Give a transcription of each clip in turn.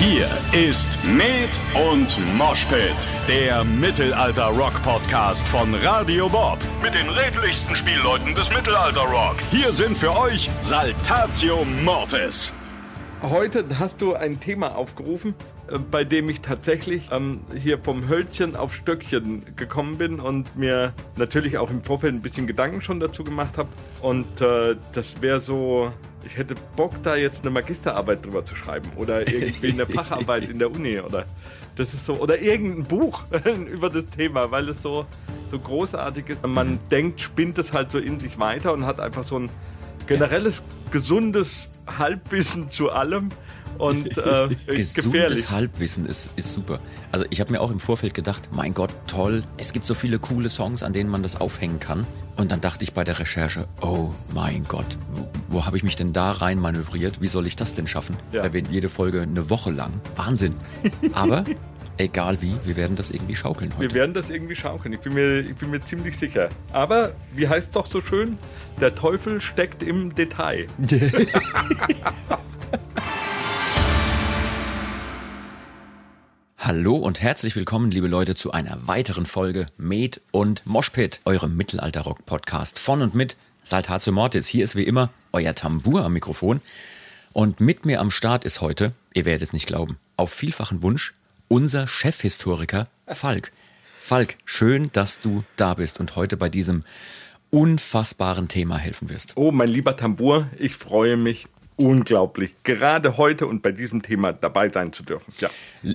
Hier ist Med und Moshpit, der Mittelalter-Rock-Podcast von Radio Bob. Mit den redlichsten Spielleuten des Mittelalter-Rock. Hier sind für euch Saltatio Mortis. Heute hast du ein Thema aufgerufen, bei dem ich tatsächlich ähm, hier vom Hölzchen auf Stöckchen gekommen bin und mir natürlich auch im Vorfeld ein bisschen Gedanken schon dazu gemacht habe. Und äh, das wäre so, ich hätte Bock, da jetzt eine Magisterarbeit drüber zu schreiben oder irgendwie eine Facharbeit in der Uni oder das ist so oder irgendein Buch über das Thema, weil es so so großartig ist. Man denkt, spinnt es halt so in sich weiter und hat einfach so ein generelles gesundes Halbwissen zu allem und äh, Gesundes gefährlich. Halbwissen ist, ist super. Also ich habe mir auch im Vorfeld gedacht, mein Gott, toll, es gibt so viele coole Songs, an denen man das aufhängen kann. Und dann dachte ich bei der Recherche, oh mein Gott, wo, wo habe ich mich denn da rein manövriert? Wie soll ich das denn schaffen? Ja. Da wird jede Folge eine Woche lang. Wahnsinn. Aber egal wie, wir werden das irgendwie schaukeln Wir heute. werden das irgendwie schaukeln. Ich bin mir, ich bin mir ziemlich sicher. Aber wie heißt doch so schön? Der Teufel steckt im Detail. Hallo und herzlich willkommen, liebe Leute, zu einer weiteren Folge Med und Moshpit, eurem Mittelalter-Rock-Podcast von und mit Saltatio Mortis. Hier ist wie immer euer Tambour am Mikrofon. Und mit mir am Start ist heute, ihr werdet es nicht glauben, auf vielfachen Wunsch, unser Chefhistoriker Falk. Falk, schön, dass du da bist und heute bei diesem unfassbaren Thema helfen wirst. Oh, mein lieber Tambour, ich freue mich unglaublich, gerade heute und bei diesem Thema dabei sein zu dürfen. Ja,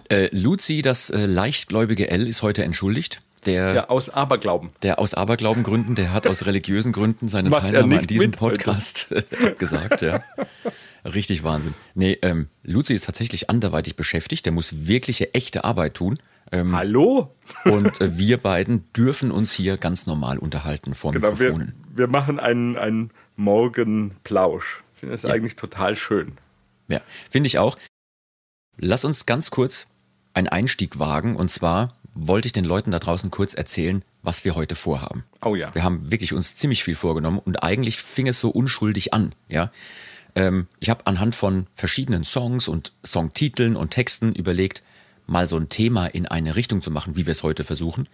Äh, Luzi, das äh, leichtgläubige L, ist heute entschuldigt. Der ja aus Aberglauben. Der aus Aberglaubengründen, der hat aus religiösen Gründen seine Macht Teilnahme an diesem mit heute. Podcast äh, abgesagt, ja. Richtig Wahnsinn. Nee, ähm, Luzi ist tatsächlich anderweitig beschäftigt, der muss wirkliche, echte Arbeit tun. Ähm, Hallo? und äh, wir beiden dürfen uns hier ganz normal unterhalten vor Genau, wir, Mikrofonen. wir machen einen, einen Morgenplausch. Finde das eigentlich total schön. Ja, finde ich auch. Lass uns ganz kurz einen Einstieg wagen. Und zwar wollte ich den Leuten da draußen kurz erzählen, was wir heute vorhaben. Oh ja. Wir haben wirklich uns ziemlich viel vorgenommen und eigentlich fing es so unschuldig an. Ja, ähm, ich habe anhand von verschiedenen Songs und Songtiteln und Texten überlegt, mal so ein Thema in eine Richtung zu machen, wie wir es heute versuchen.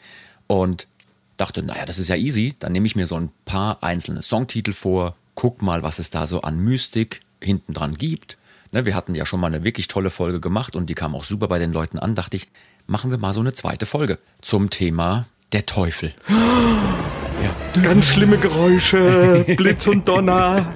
Und dachte, naja, das ist ja easy. Dann nehme ich mir so ein paar einzelne Songtitel vor, guck mal, was es da so an Mystik hinten dran gibt. Ne, wir hatten ja schon mal eine wirklich tolle Folge gemacht und die kam auch super bei den Leuten an. Dachte ich, machen wir mal so eine zweite Folge zum Thema der Teufel. Ja. Ganz schlimme Geräusche, Blitz und Donner.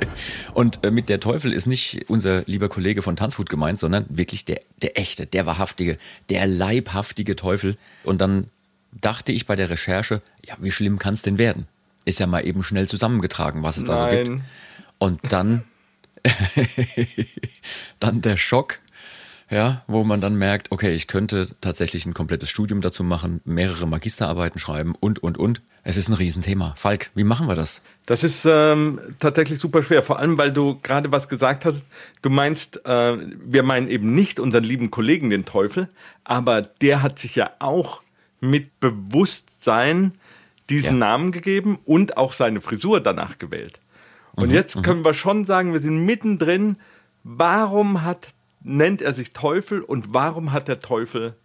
Und äh, mit der Teufel ist nicht unser lieber Kollege von Tanzwut gemeint, sondern wirklich der, der echte, der wahrhaftige, der leibhaftige Teufel. Und dann dachte ich bei der Recherche, ja, wie schlimm kann es denn werden? Ist ja mal eben schnell zusammengetragen, was es da so gibt. Nein. Und dann, dann der Schock, ja, wo man dann merkt, okay, ich könnte tatsächlich ein komplettes Studium dazu machen, mehrere Magisterarbeiten schreiben und, und, und. Es ist ein Riesenthema. Falk, wie machen wir das? Das ist ähm, tatsächlich super schwer, vor allem weil du gerade was gesagt hast. Du meinst, äh, wir meinen eben nicht unseren lieben Kollegen den Teufel, aber der hat sich ja auch mit Bewusstsein diesen Ja. Namen gegeben und auch seine Frisur danach gewählt. Und jetzt können wir schon sagen, wir sind mittendrin. Warum hat, nennt er sich Teufel und warum hat der Teufel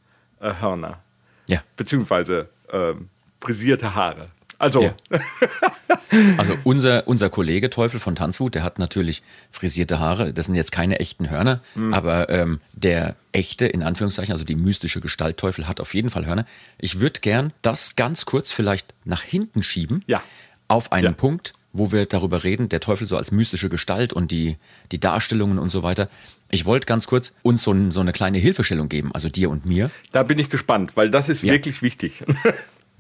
äh, Hörner? Ja. Beziehungsweise ähm, frisierte Haare. Also, Ja. Also unser, unser Kollege Teufel von Tanzwut, der hat natürlich frisierte Haare. Das sind jetzt keine echten Hörner, aber ähm, der echte, in Anführungszeichen, also die mystische Gestalt Teufel hat auf jeden Fall Hörner. Ich würde gern das ganz kurz vielleicht nach hinten schieben. Ja. Auf einen Ja. Punkt, wo wir darüber reden, der Teufel so als mystische Gestalt und die, die Darstellungen und so weiter. Ich wollte ganz kurz uns so, ein, so eine kleine Hilfestellung geben, also dir und mir. da bin ich gespannt, weil das ist Ja. wirklich wichtig.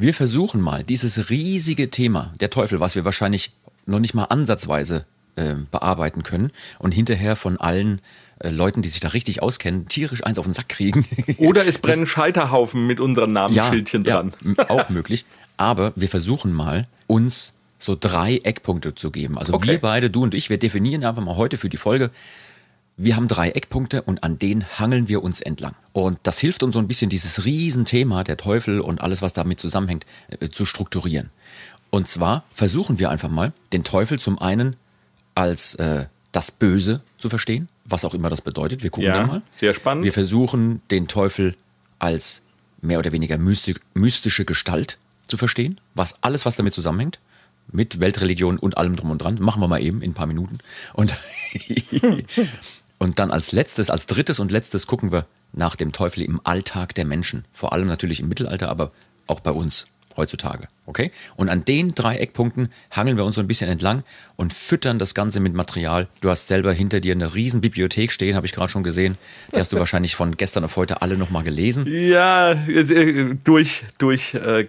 Wir versuchen mal dieses riesige Thema, der Teufel, was wir wahrscheinlich noch nicht mal ansatzweise äh, bearbeiten können und hinterher von allen äh, Leuten, die sich da richtig auskennen, tierisch eins auf den Sack kriegen. Oder es brennen Scheiterhaufen mit unseren Namensschildchen dran. Ja, auch möglich. Aber wir versuchen mal, uns so drei Eckpunkte zu geben. Also Okay. wir beide, du und ich, wir definieren einfach mal heute für die Folge, wir haben drei Eckpunkte und an denen hangeln wir uns entlang. Und das hilft uns so ein bisschen, dieses Riesenthema, der Teufel und alles, was damit zusammenhängt, äh, zu strukturieren. Und zwar versuchen wir einfach mal, den Teufel zum einen als äh, das Böse zu verstehen, was auch immer das bedeutet. Wir gucken Ja, da mal. sehr spannend. Wir versuchen, den Teufel als mehr oder weniger mystische Gestalt zu verstehen, was alles, was damit zusammenhängt, mit Weltreligion und allem drum und dran, machen wir mal eben in ein paar Minuten. Und, und dann als letztes, als drittes und letztes gucken wir nach dem Teufel im Alltag der Menschen. Vor allem natürlich im Mittelalter, aber auch bei uns heutzutage. Okay? Und an den drei Eckpunkten hangeln wir uns so ein bisschen entlang und füttern das Ganze mit Material. Du hast selber hinter dir eine riesen Bibliothek stehen, habe ich gerade schon gesehen. Die hast du wahrscheinlich von gestern auf heute alle nochmal gelesen. Ja, äh, durch, durch äh,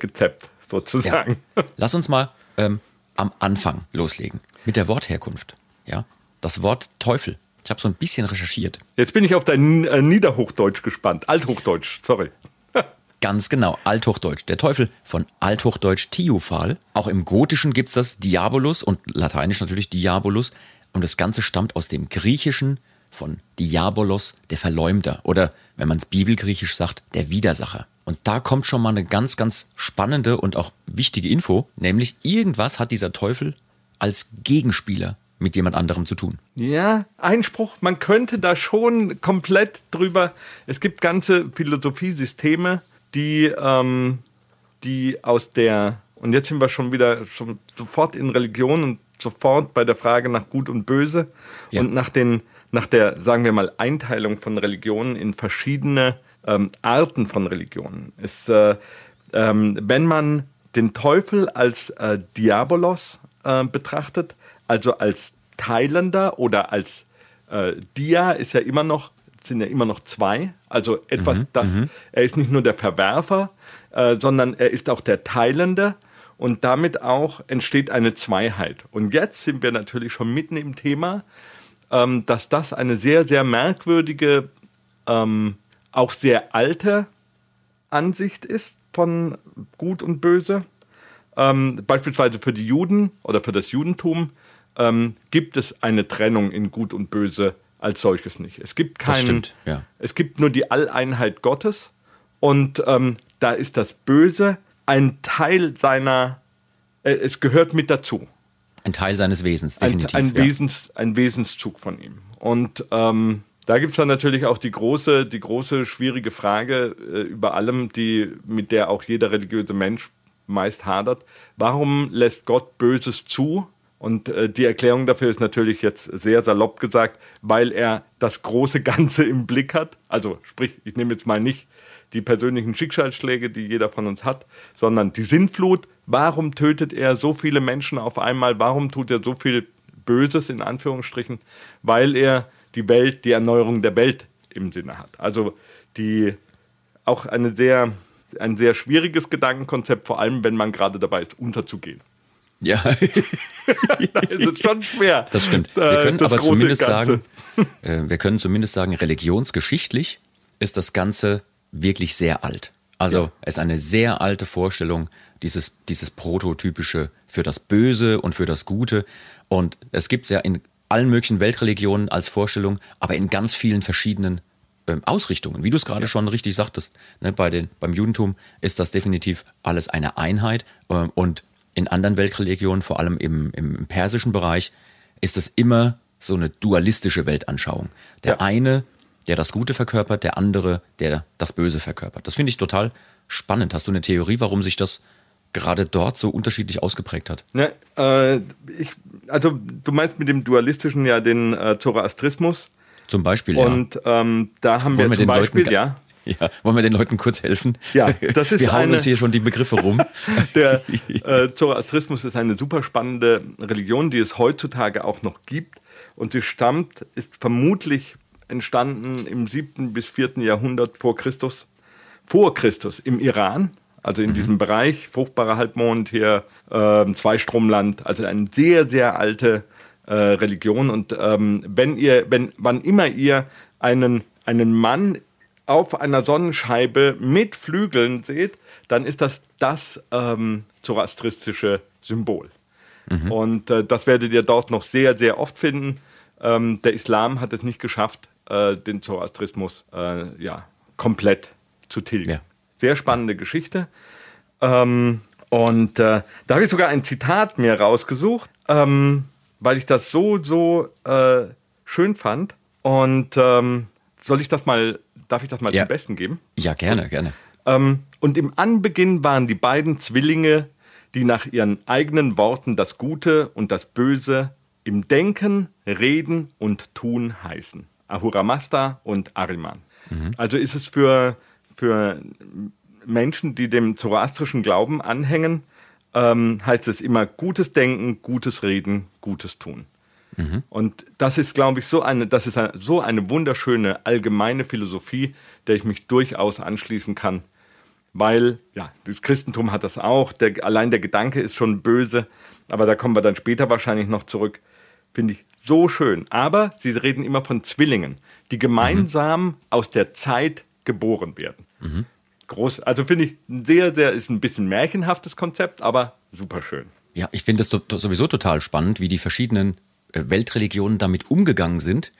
sozusagen. Ja. Lass uns mal ähm, am Anfang loslegen mit der Wortherkunft. Ja, das Wort Teufel. Ich habe so ein bisschen recherchiert. Jetzt bin ich auf dein äh, Niederhochdeutsch gespannt. Althochdeutsch, sorry. Ganz genau, Althochdeutsch. Der Teufel von Althochdeutsch Tiufal. Auch im Gotischen gibt's das Diabolus und lateinisch natürlich Diabolus. Und das Ganze stammt aus dem Griechischen von Diabolos, der Verleumder. Oder, wenn man es bibelgriechisch sagt, der Widersacher. Und da kommt schon mal eine ganz, ganz spannende und auch wichtige Info, nämlich irgendwas hat dieser Teufel als Gegenspieler mit jemand anderem zu tun. Ja, Einspruch, man könnte da schon komplett drüber. Es gibt ganze Philosophiesysteme, die, ähm, die aus der, und jetzt sind wir schon wieder schon sofort in Religion und sofort bei der Frage nach Gut und Böse Ja. und nach, den, nach der, sagen wir mal, Einteilung von Religionen in verschiedene ähm, Arten von Religionen. Es, äh, ähm, wenn man den Teufel als äh, Diabolos äh, betrachtet, also als Teilender oder als äh, Dia ist ja immer noch, sind ja immer noch zwei. Also etwas, das, er ist nicht nur der Verwerfer, äh, sondern er ist auch der Teilende und damit auch entsteht eine Zweiheit. Und jetzt sind wir natürlich schon mitten im Thema, ähm, dass das eine sehr, sehr merkwürdige, ähm, auch sehr alte Ansicht ist von Gut und Böse. Ähm, beispielsweise für die Juden oder für das Judentum ähm, gibt es eine Trennung in Gut und Böse als solches nicht. Es gibt keinen, stimmt, ja. es gibt nur die Alleinheit Gottes und ähm, da ist das Böse ein Teil seiner, äh, es gehört mit dazu Ein Teil seines Wesens, ein, definitiv. ein, ja. Wesens, ein Wesenszug von ihm. Und ähm, da gibt es dann natürlich auch die große, die große schwierige Frage äh, über allem, die, mit der auch jeder religiöse Mensch meist hadert. Warum lässt Gott Böses zu? Und äh, die Erklärung dafür ist natürlich jetzt sehr salopp gesagt, weil er das große Ganze im Blick hat. Also sprich, ich nehme jetzt mal nicht die persönlichen Schicksalsschläge, die jeder von uns hat, sondern die Sintflut. Warum tötet er so viele Menschen auf einmal? Warum tut er so viel Böses in Anführungsstrichen? Weil er die Welt, die Erneuerung der Welt im Sinne hat. Also die auch eine sehr, ein sehr schwieriges Gedankenkonzept, vor allem wenn man gerade dabei ist, unterzugehen. Ja. Da ist schon schwer. Das stimmt. Wir können das aber zumindest Ganze. sagen, äh, wir können zumindest sagen, religionsgeschichtlich ist das Ganze wirklich sehr alt. Also Ja. es ist eine sehr alte Vorstellung, dieses, dieses Prototypische für das Böse und für das Gute. Und es gibt es ja in allen möglichen Weltreligionen als Vorstellung, aber in ganz vielen verschiedenen ähm, Ausrichtungen. Wie du es gerade schon richtig sagtest, ne, bei den, beim Judentum ist das definitiv alles eine Einheit ähm, und in anderen Weltreligionen, vor allem im, im persischen Bereich, ist es immer so eine dualistische Weltanschauung. Der Ja. eine, der das Gute verkörpert, der andere, der das Böse verkörpert. Das finde ich total spannend. Hast du eine Theorie, warum sich das gerade dort so unterschiedlich ausgeprägt hat? Ne, äh, ich, also du meinst mit dem Dualistischen ja den äh, Zoroastrismus. Zum Beispiel, Und ähm, da haben Wollen wir zum Beispiel, Leuten, ja, ja, wollen wir den Leuten kurz helfen? Ja, das ist Wir hauen eine- uns hier schon die Begriffe rum. Der äh, Zoroastrismus ist eine super spannende Religion, die es heutzutage auch noch gibt. Und sie stammt, ist vermutlich entstanden im 7. bis 4. Jahrhundert vor Christus. Vor Christus im Iran, also in diesem Bereich, fruchtbarer Halbmond hier, ähm, Zweistromland, also eine sehr, sehr alte äh, Religion. Und ähm, wenn ihr, wenn, wann immer ihr einen, einen Mann auf einer Sonnenscheibe mit Flügeln seht, dann ist das das ähm, zoroastristische Symbol. Und äh, das werdet ihr dort noch sehr, sehr oft finden. Ähm, der Islam hat es nicht geschafft, äh, den Zoroastrismus äh, ja, komplett zu tilgen. Ja. Sehr spannende Geschichte. Ähm, und äh, da habe ich sogar ein Zitat mir rausgesucht, ähm, weil ich das so, so äh, schön fand. Und ähm, soll ich das mal, darf ich das mal Ja. zum Besten geben? Ja, gerne, gerne. Ähm, und im Anbeginn waren die beiden Zwillinge, die nach ihren eigenen Worten das Gute und das Böse im Denken, Reden und Tun heißen. Ahura Mazda und Ariman. Also ist es für, für Menschen, die dem zoroastrischen Glauben anhängen, ähm, heißt es immer gutes Denken, gutes Reden, gutes Tun. Und das ist, glaube ich, so eine, das ist eine, so eine wunderschöne allgemeine Philosophie, der ich mich durchaus anschließen kann. Weil, ja, das Christentum hat das auch. Der, allein der Gedanke ist schon böse, aber da kommen wir dann später wahrscheinlich noch zurück. Finde ich so schön. Aber sie reden immer von Zwillingen, die gemeinsam aus der Zeit geboren werden. Groß, also finde ich ein sehr, sehr, ist ein bisschen märchenhaftes Konzept, aber super schön. Ja, ich finde to- sowieso total spannend, wie die verschiedenen Weltreligionen damit umgegangen sind,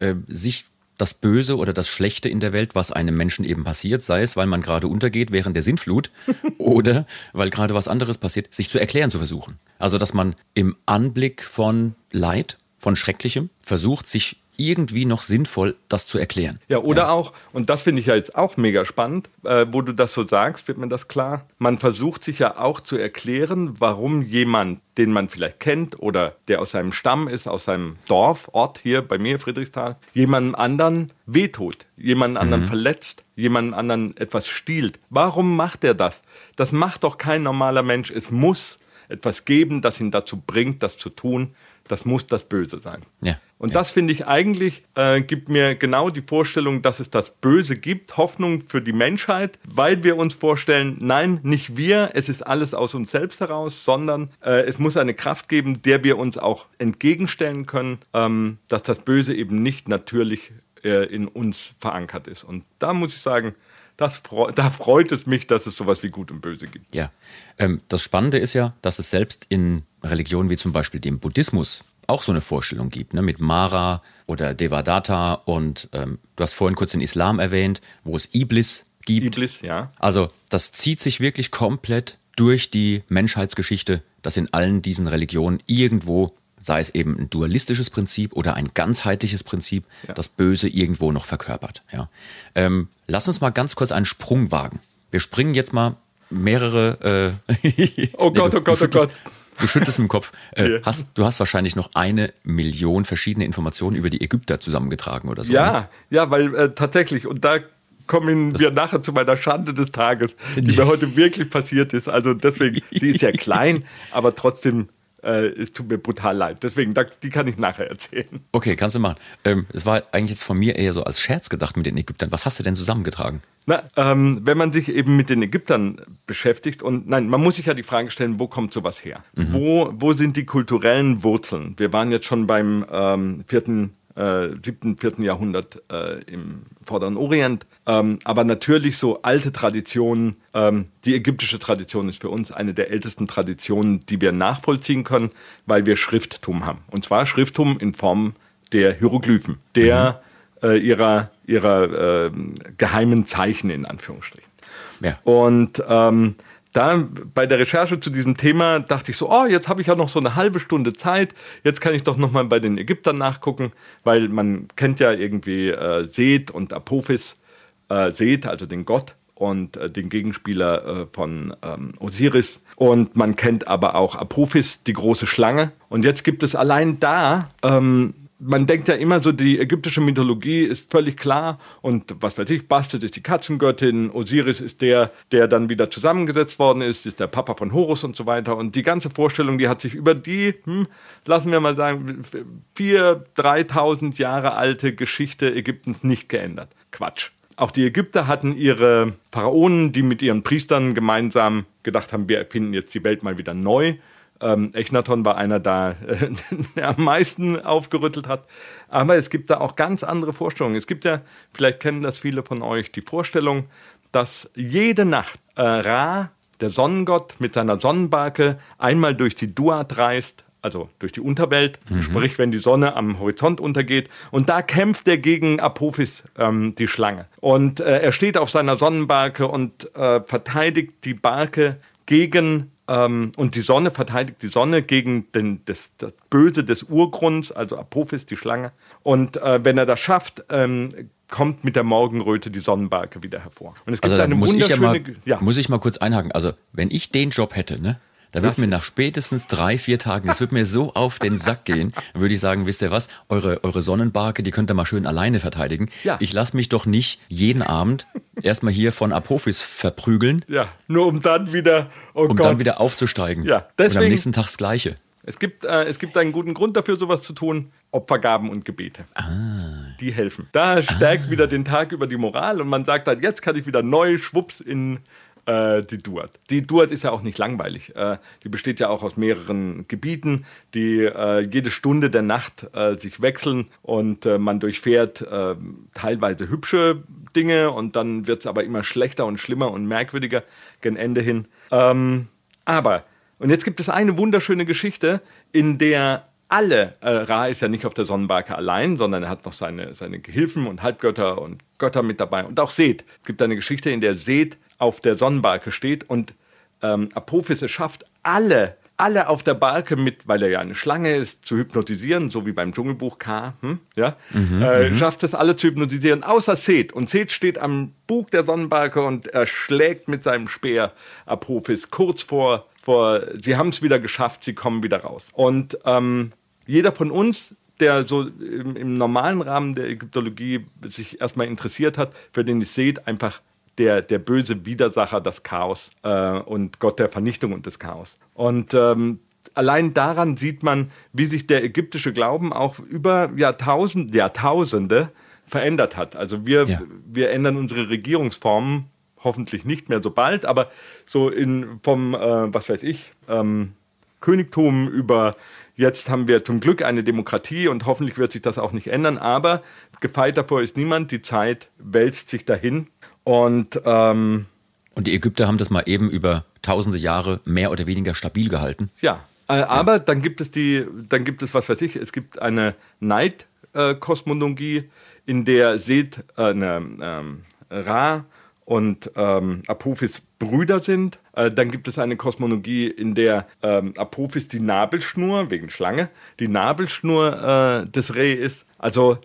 äh, sich das Böse oder das Schlechte in der Welt, was einem Menschen eben passiert, sei es, weil man gerade untergeht während der Sintflut oder weil gerade was anderes passiert, sich zu erklären zu versuchen. Also, dass man im Anblick von Leid, von Schrecklichem, versucht, sich irgendwie noch sinnvoll das zu erklären. Ja, oder auch, und das finde ich ja jetzt auch mega spannend, äh, wo du das so sagst, wird mir das klar. Man versucht sich ja auch zu erklären, warum jemand, den man vielleicht kennt oder der aus seinem Stamm ist, aus seinem Dorf, Ort hier bei mir, Friedrichsthal, jemandem anderen wehtut, jemanden anderen verletzt, jemanden anderen etwas stiehlt. Warum macht er das? Das macht doch kein normaler Mensch. Es muss etwas geben, das ihn dazu bringt, das zu tun. Das muss das Böse sein. Ja. Und das finde ich eigentlich, äh, gibt mir genau die Vorstellung, dass es das Böse gibt, Hoffnung für die Menschheit, weil wir uns vorstellen, nein, nicht wir, es ist alles aus uns selbst heraus, sondern äh, es muss eine Kraft geben, der wir uns auch entgegenstellen können, ähm, dass das Böse eben nicht natürlich äh, in uns verankert ist. Und da muss ich sagen, das da freut es mich, dass es sowas wie Gut und Böse gibt. Ja, ähm, das Spannende ist ja, dass es selbst in Religionen wie zum Beispiel dem Buddhismus auch so eine Vorstellung gibt, ne, mit Mara oder Devadatta und ähm, du hast vorhin kurz den Islam erwähnt, wo es Iblis gibt. Iblis, ja. Also das zieht sich wirklich komplett durch die Menschheitsgeschichte, dass in allen diesen Religionen irgendwo, sei es eben ein dualistisches Prinzip oder ein ganzheitliches Prinzip, das Böse irgendwo noch verkörpert. Ja. Ähm, lass uns mal ganz kurz einen Sprung wagen. Wir springen jetzt mal mehrere. Äh, Oh Gott, du, oh Gott, oh Gott. Du schüttelst mit dem Kopf. Äh, Ja. hast, du hast wahrscheinlich noch eine Million verschiedene Informationen über die Ägypter zusammengetragen oder so. ne? Ja, ja, weil äh, tatsächlich, und da kommen wir nachher zu meiner Schande des Tages, die mir heute wirklich passiert ist. Also deswegen, die ist ja klein, aber trotzdem, äh, es tut mir brutal leid. Deswegen, da, die kann ich nachher erzählen. Okay, kannst du machen. Ähm, es war eigentlich jetzt von mir eher so als Scherz gedacht mit den Ägyptern. Was hast du denn zusammengetragen? Na, ähm, wenn man sich eben mit den Ägyptern beschäftigt und nein, man muss sich ja die Frage stellen, wo kommt sowas her? Wo, wo sind die kulturellen Wurzeln? Wir waren jetzt schon beim ähm, vierten, äh, siebten, vierten Jahrhundert äh, im Vorderen Orient, ähm, aber natürlich so alte Traditionen. Ähm, die ägyptische Tradition ist für uns eine der ältesten Traditionen, die wir nachvollziehen können, weil wir Schrifttum haben. Und zwar Schrifttum in Form der Hieroglyphen, der äh, ihrer, ihrer äh, geheimen Zeichen in Anführungsstrichen. Ja. Und ähm, da bei der Recherche zu diesem Thema dachte ich so, oh, jetzt habe ich ja noch so eine halbe Stunde Zeit, jetzt kann ich doch noch mal bei den Ägyptern nachgucken, weil man kennt ja irgendwie äh, Seth und Apophis, äh, Seth, also den Gott und äh, den Gegenspieler äh, von ähm, Osiris. Und man kennt aber auch Apophis, die große Schlange. Und jetzt gibt es allein da ähm, man denkt ja immer so, die ägyptische Mythologie ist völlig klar und was weiß ich, Bastet ist die Katzengöttin, Osiris ist der, der dann wieder zusammengesetzt worden ist, ist der Papa von Horus und so weiter und die ganze Vorstellung, die hat sich über die, hm, lassen wir mal sagen, vier, 3000 Jahre alte Geschichte Ägyptens nicht geändert. Quatsch. Auch die Ägypter hatten ihre Pharaonen, die mit ihren Priestern gemeinsam gedacht haben, wir erfinden jetzt die Welt mal wieder neu. Ähm, Echnaton war einer da, äh, der am meisten aufgerüttelt hat. Aber es gibt da auch ganz andere Vorstellungen. Es gibt ja, vielleicht kennen das viele von euch, die Vorstellung, dass jede Nacht äh, Ra, der Sonnengott, mit seiner Sonnenbarke einmal durch die Duat reist, also durch die Unterwelt, sprich, wenn die Sonne am Horizont untergeht. Und da kämpft er gegen Apophis, ähm, die Schlange. Und äh, er steht auf seiner Sonnenbarke und äh, verteidigt die Barke gegen ähm, und die Sonne verteidigt die Sonne gegen den, das, das Böse des Urgrunds, also Apophis, die Schlange. Und äh, wenn er das schafft, ähm, kommt mit der Morgenröte die Sonnenbarke wieder hervor. Und es gibt also, eine muss wunderschöne... Ich ja mal, ja. Muss ich mal kurz einhaken. Also, wenn ich den Job hätte, ne? Da wird mir nach spätestens drei, vier Tagen, das wird mir so auf den Sack gehen, dann würde ich sagen, wisst ihr was, eure, eure Sonnenbarke, die könnt ihr mal schön alleine verteidigen. Ja. Ich lasse mich doch nicht jeden Abend erstmal hier von Apophis verprügeln. Ja, nur um dann wieder, oh um Gott. dann wieder aufzusteigen. Ja, deswegen, Und am nächsten Tag das Gleiche. Es gibt, äh, es gibt einen guten Grund dafür, sowas zu tun. Opfergaben und Gebete. Ah. Die helfen. Da stärkt ah. wieder den Tag über die Moral und man sagt dann, jetzt kann ich wieder neu schwupps in äh, die Duat. Die Duat ist ja auch nicht langweilig. Äh, die besteht ja auch aus mehreren Gebieten, die äh, jede Stunde der Nacht äh, sich wechseln und äh, man durchfährt äh, teilweise hübsche Dinge und dann wird es aber immer schlechter und schlimmer und merkwürdiger gen Ende hin. Ähm, aber, und jetzt gibt es eine wunderschöne Geschichte, in der alle, äh, Ra ist ja nicht auf der Sonnenbarke allein, sondern er hat noch seine, seine Gehilfen und Halbgötter und Götter mit dabei und auch Seth. Es gibt eine Geschichte, in der Seth auf der Sonnenbarke steht und ähm, Apophis es schafft, alle, alle auf der Barke mit, weil er ja eine Schlange ist, zu hypnotisieren, so wie beim Dschungelbuch K, hm, ja, mhm, äh, mhm. schafft es alle zu hypnotisieren, außer Seth. Und Seth steht am Bug der Sonnenbarke und er schlägt mit seinem Speer Apophis kurz vor, vor sie haben es wieder geschafft, sie kommen wieder raus. Und ähm, jeder von uns der so im, im, normalen Rahmen der Ägyptologie sich erstmal interessiert hat, für den ich Seth einfach der, der böse Widersacher des Chaos äh, und Gott der Vernichtung und des Chaos. Und ähm, allein daran sieht man, wie sich der ägyptische Glauben auch über Jahrtausend, Jahrtausende verändert hat. Also wir, ja. wir ändern unsere Regierungsformen hoffentlich nicht mehr so bald, aber so in, vom, äh, was weiß ich, ähm, Königtum über jetzt haben wir zum Glück eine Demokratie und hoffentlich wird sich das auch nicht ändern, aber gefeit davor ist niemand, die Zeit wälzt sich dahin und, ähm, und die Ägypter haben das mal eben über tausende Jahre mehr oder weniger stabil gehalten. Ja, äh, aber ja. dann gibt es die, dann gibt es, was weiß ich, es gibt eine Neidkosmologie, in der Seth, äh, ne, ähm, Ra und ähm, Apophis Brüder sind. Äh, dann gibt es eine Kosmologie, in der ähm, Apophis die Nabelschnur, wegen Schlange, die Nabelschnur äh, des Re ist. Also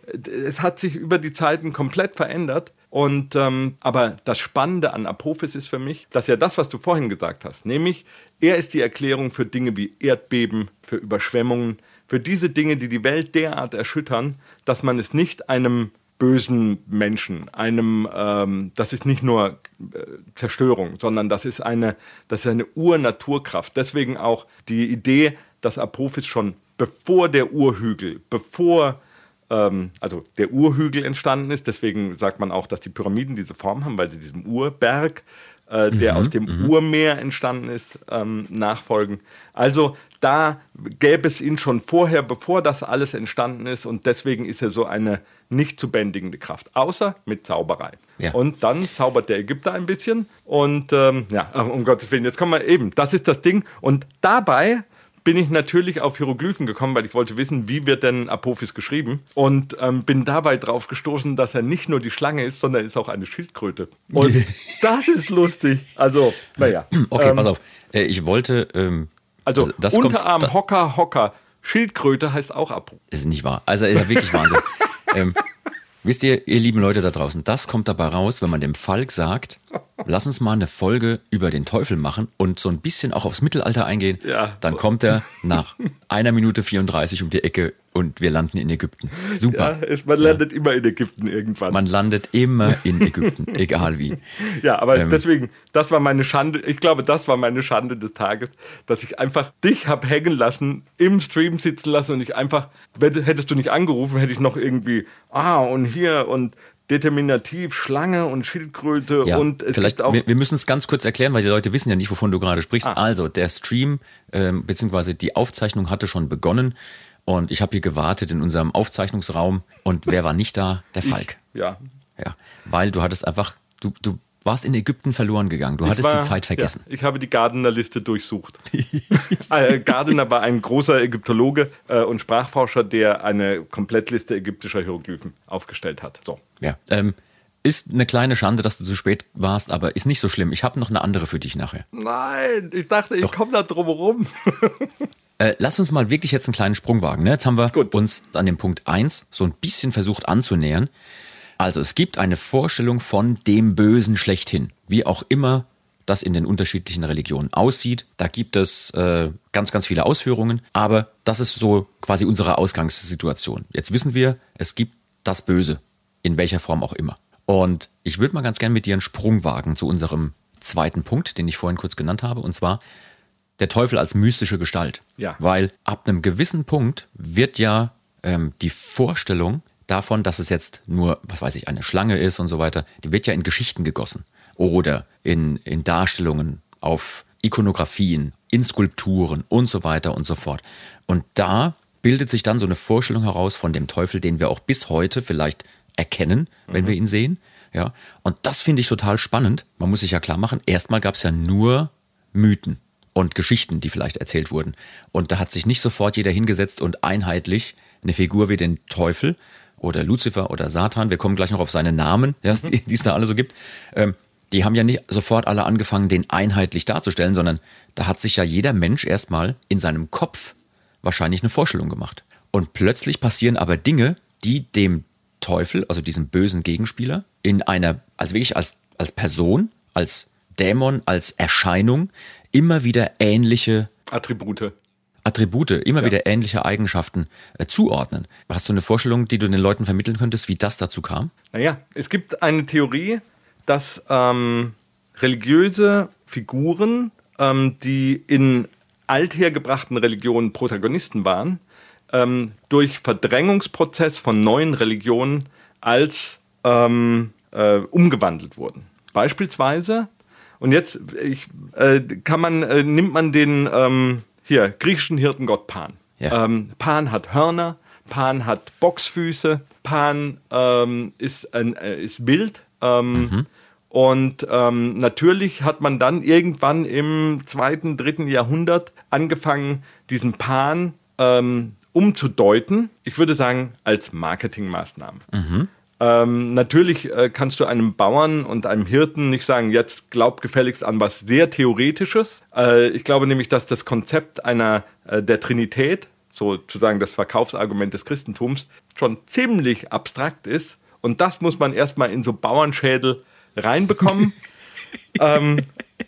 es hat sich über die Zeiten komplett verändert. Und ähm, aber das Spannende an Apophis ist für mich, dass ja das, was du vorhin gesagt hast, nämlich er ist die Erklärung für Dinge wie Erdbeben, für Überschwemmungen, für diese Dinge, die die Welt derart erschüttern, dass man es nicht einem bösen Menschen, einem, ähm, das ist nicht nur äh, Zerstörung, sondern das ist eine, das ist eine Urnaturkraft. Deswegen auch die Idee, dass Apophis schon bevor der Urhügel, bevor ähm, also der Urhügel entstanden ist. Deswegen sagt man auch, dass die Pyramiden diese Form haben, weil sie diesem Urberg, äh, der mhm, aus dem mhm. Urmeer entstanden ist, ähm, nachfolgen. Also da gäbe es ihn schon vorher, bevor das alles entstanden ist. Und deswegen ist er so eine nicht zu bändigende Kraft, außer mit Zauberei. Ja. Und dann zaubert der Ägypter ein bisschen. Und ähm, ja, um Gottes Willen, jetzt kommen wir eben, das ist das Ding. Und dabei bin ich natürlich auf Hieroglyphen gekommen, weil ich wollte wissen, wie wird denn Apophis geschrieben und ähm, bin dabei drauf gestoßen, dass er nicht nur die Schlange ist, sondern ist auch eine Schildkröte. Und das ist lustig. Also, naja. Okay, ähm, pass auf. Äh, ich wollte. Ähm, also, das Unterarm, kommt, Hocker, Hocker. Schildkröte heißt auch Apophis. Ist nicht wahr. Also, ist ja wirklich Wahnsinn. ähm, wisst ihr, ihr lieben Leute da draußen, das kommt dabei raus, wenn man dem Falk sagt, lass uns mal eine Folge über den Teufel machen und so ein bisschen auch aufs Mittelalter eingehen. Ja. Dann kommt er nach einer Minute 34 um die Ecke und wir landen in Ägypten. Super. Ja, man landet ja. immer in Ägypten irgendwann. Man landet immer in Ägypten, egal wie. Ja, aber ähm, deswegen, das war meine Schande. Ich glaube, das war meine Schande des Tages, dass ich einfach dich habe hängen lassen, im Stream sitzen lassen und ich einfach, hättest du nicht angerufen, hätte ich noch irgendwie, ah, und hier und determinativ Schlange und Schildkröte ja, und es vielleicht auch. Wir, wir müssen es ganz kurz erklären, weil die Leute wissen ja nicht, wovon du gerade sprichst. Ah. Also der Stream ähm, beziehungsweise die Aufzeichnung hatte schon begonnen und ich habe hier gewartet in unserem Aufzeichnungsraum und wer war nicht da? Der Falk. Ich, ja. Ja, weil du hattest einfach, du, du warst in Ägypten verloren gegangen. Du ich hattest war, die Zeit vergessen. Ja, ich habe die Gardner-Liste durchsucht. äh, Gardner war ein großer Ägyptologe äh, und Sprachforscher, der eine Komplettliste ägyptischer Hieroglyphen aufgestellt hat. So. Ja, ähm, Ist eine kleine Schande, dass du zu spät warst, aber ist nicht so schlimm. Ich habe noch eine andere für dich nachher. Nein, ich dachte, ich komme da drum herum. Äh, lass uns mal wirklich jetzt einen kleinen Sprung wagen. Ne? Jetzt haben wir Gut. uns an dem Punkt 1 so ein bisschen versucht anzunähern. Also es gibt eine Vorstellung von dem Bösen schlechthin, wie auch immer das in den unterschiedlichen Religionen aussieht. Da gibt es äh, ganz, ganz viele Ausführungen, aber das ist so quasi unsere Ausgangssituation. Jetzt wissen wir, es gibt das Böse, in welcher Form auch immer. Und ich würde mal ganz gern mit dir einen Sprung wagen zu unserem zweiten Punkt, den ich vorhin kurz genannt habe, und zwar der Teufel als mystische Gestalt. Ja. Weil ab einem gewissen Punkt wird ja ähm, die Vorstellung davon, dass es jetzt nur, was weiß ich, eine Schlange ist und so weiter, die wird ja in Geschichten gegossen. Oder in, in Darstellungen auf Ikonografien, in Skulpturen und so weiter und so fort. Und da bildet sich dann so eine Vorstellung heraus von dem Teufel, den wir auch bis heute vielleicht erkennen, wenn wir ihn sehen. Ja, und das finde ich total spannend. Man muss sich ja klar machen, erstmal gab es ja nur Mythen und Geschichten, die vielleicht erzählt wurden. Und da hat sich nicht sofort jeder hingesetzt und einheitlich eine Figur wie den Teufel oder Luzifer oder Satan, wir kommen gleich noch auf seine Namen, ja, die, die es da alle so gibt, ähm, die haben ja nicht sofort alle angefangen, den einheitlich darzustellen, sondern da hat sich ja jeder Mensch erstmal in seinem Kopf wahrscheinlich eine Vorstellung gemacht. Und plötzlich passieren aber Dinge, die dem Teufel, also diesem bösen Gegenspieler, in einer, also wirklich als, als Person, als Dämon, als Erscheinung immer wieder ähnliche Attribute. Attribute, immer wieder ähnliche Eigenschaften äh, zuordnen. Hast du eine Vorstellung, die du den Leuten vermitteln könntest, wie das dazu kam? Naja, es gibt eine Theorie, dass ähm, religiöse Figuren, ähm, die in althergebrachten Religionen Protagonisten waren, ähm, durch Verdrängungsprozess von neuen Religionen als ähm, äh, umgewandelt wurden. Beispielsweise, und jetzt ich, äh, kann man, äh, nimmt man den ähm, hier griechischen Hirtengott Pan. Ja. Ähm, Pan hat Hörner, Pan hat Boxfüße, Pan ähm, ist, ein, äh, ist wild. Ähm, Und ähm, natürlich hat man dann irgendwann im zweiten, dritten Jahrhundert angefangen, diesen Pan ähm, umzudeuten. Ich würde sagen, als Marketingmaßnahme. Ähm, natürlich äh, kannst du einem Bauern und einem Hirten nicht sagen, jetzt glaub gefälligst an was sehr Theoretisches. Äh, ich glaube nämlich, dass das Konzept einer äh, der Trinität, sozusagen das Verkaufsargument des Christentums, schon ziemlich abstrakt ist. Und das muss man erstmal in so Bauernschädel reinbekommen. ähm,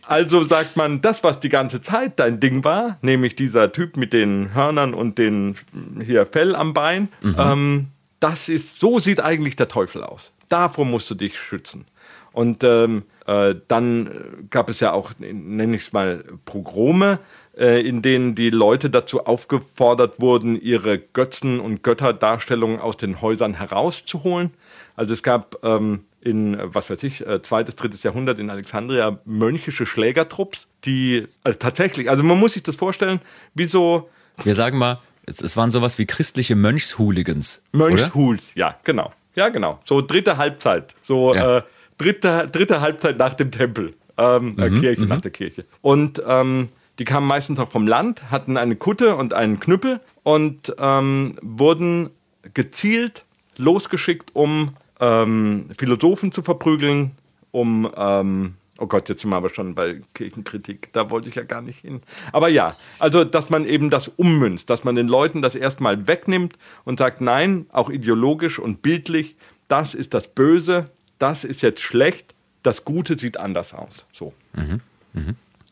also sagt man, das, was die ganze Zeit dein Ding war, nämlich dieser Typ mit den Hörnern und den hier Fell am Bein, ähm, das ist, so sieht eigentlich der Teufel aus. Davor musst du dich schützen. Und ähm, äh, dann äh, gab es ja auch, nenne ich es mal, Progrome, äh, in denen die Leute dazu aufgefordert wurden, ihre Götzen- und Götterdarstellungen aus den Häusern herauszuholen. Also es gab ähm, in, was weiß ich, äh, zweites, drittes Jahrhundert in Alexandria mönchische Schlägertrupps, die also tatsächlich, also man muss sich das vorstellen, wie so Wir sagen mal, es, es waren sowas wie christliche Mönchshooligans. oder? Mönchshuls, ja, genau. Ja, genau. So dritte Halbzeit. So Ja. äh, dritte, dritte Halbzeit nach dem Tempel. Ähm, äh, Kirche, nach der Kirche. Und ähm, die kamen meistens auch vom Land, hatten eine Kutte und einen Knüppel und ähm, wurden gezielt losgeschickt, um ähm, Philosophen zu verprügeln, um ähm, Oh Gott, jetzt sind wir aber schon bei Kirchenkritik. Da wollte ich ja gar nicht hin. Aber ja, also, dass man eben das ummünzt, dass man den Leuten das erstmal wegnimmt und sagt, nein, auch ideologisch und bildlich, das ist das Böse, das ist jetzt schlecht, das Gute sieht anders aus. So.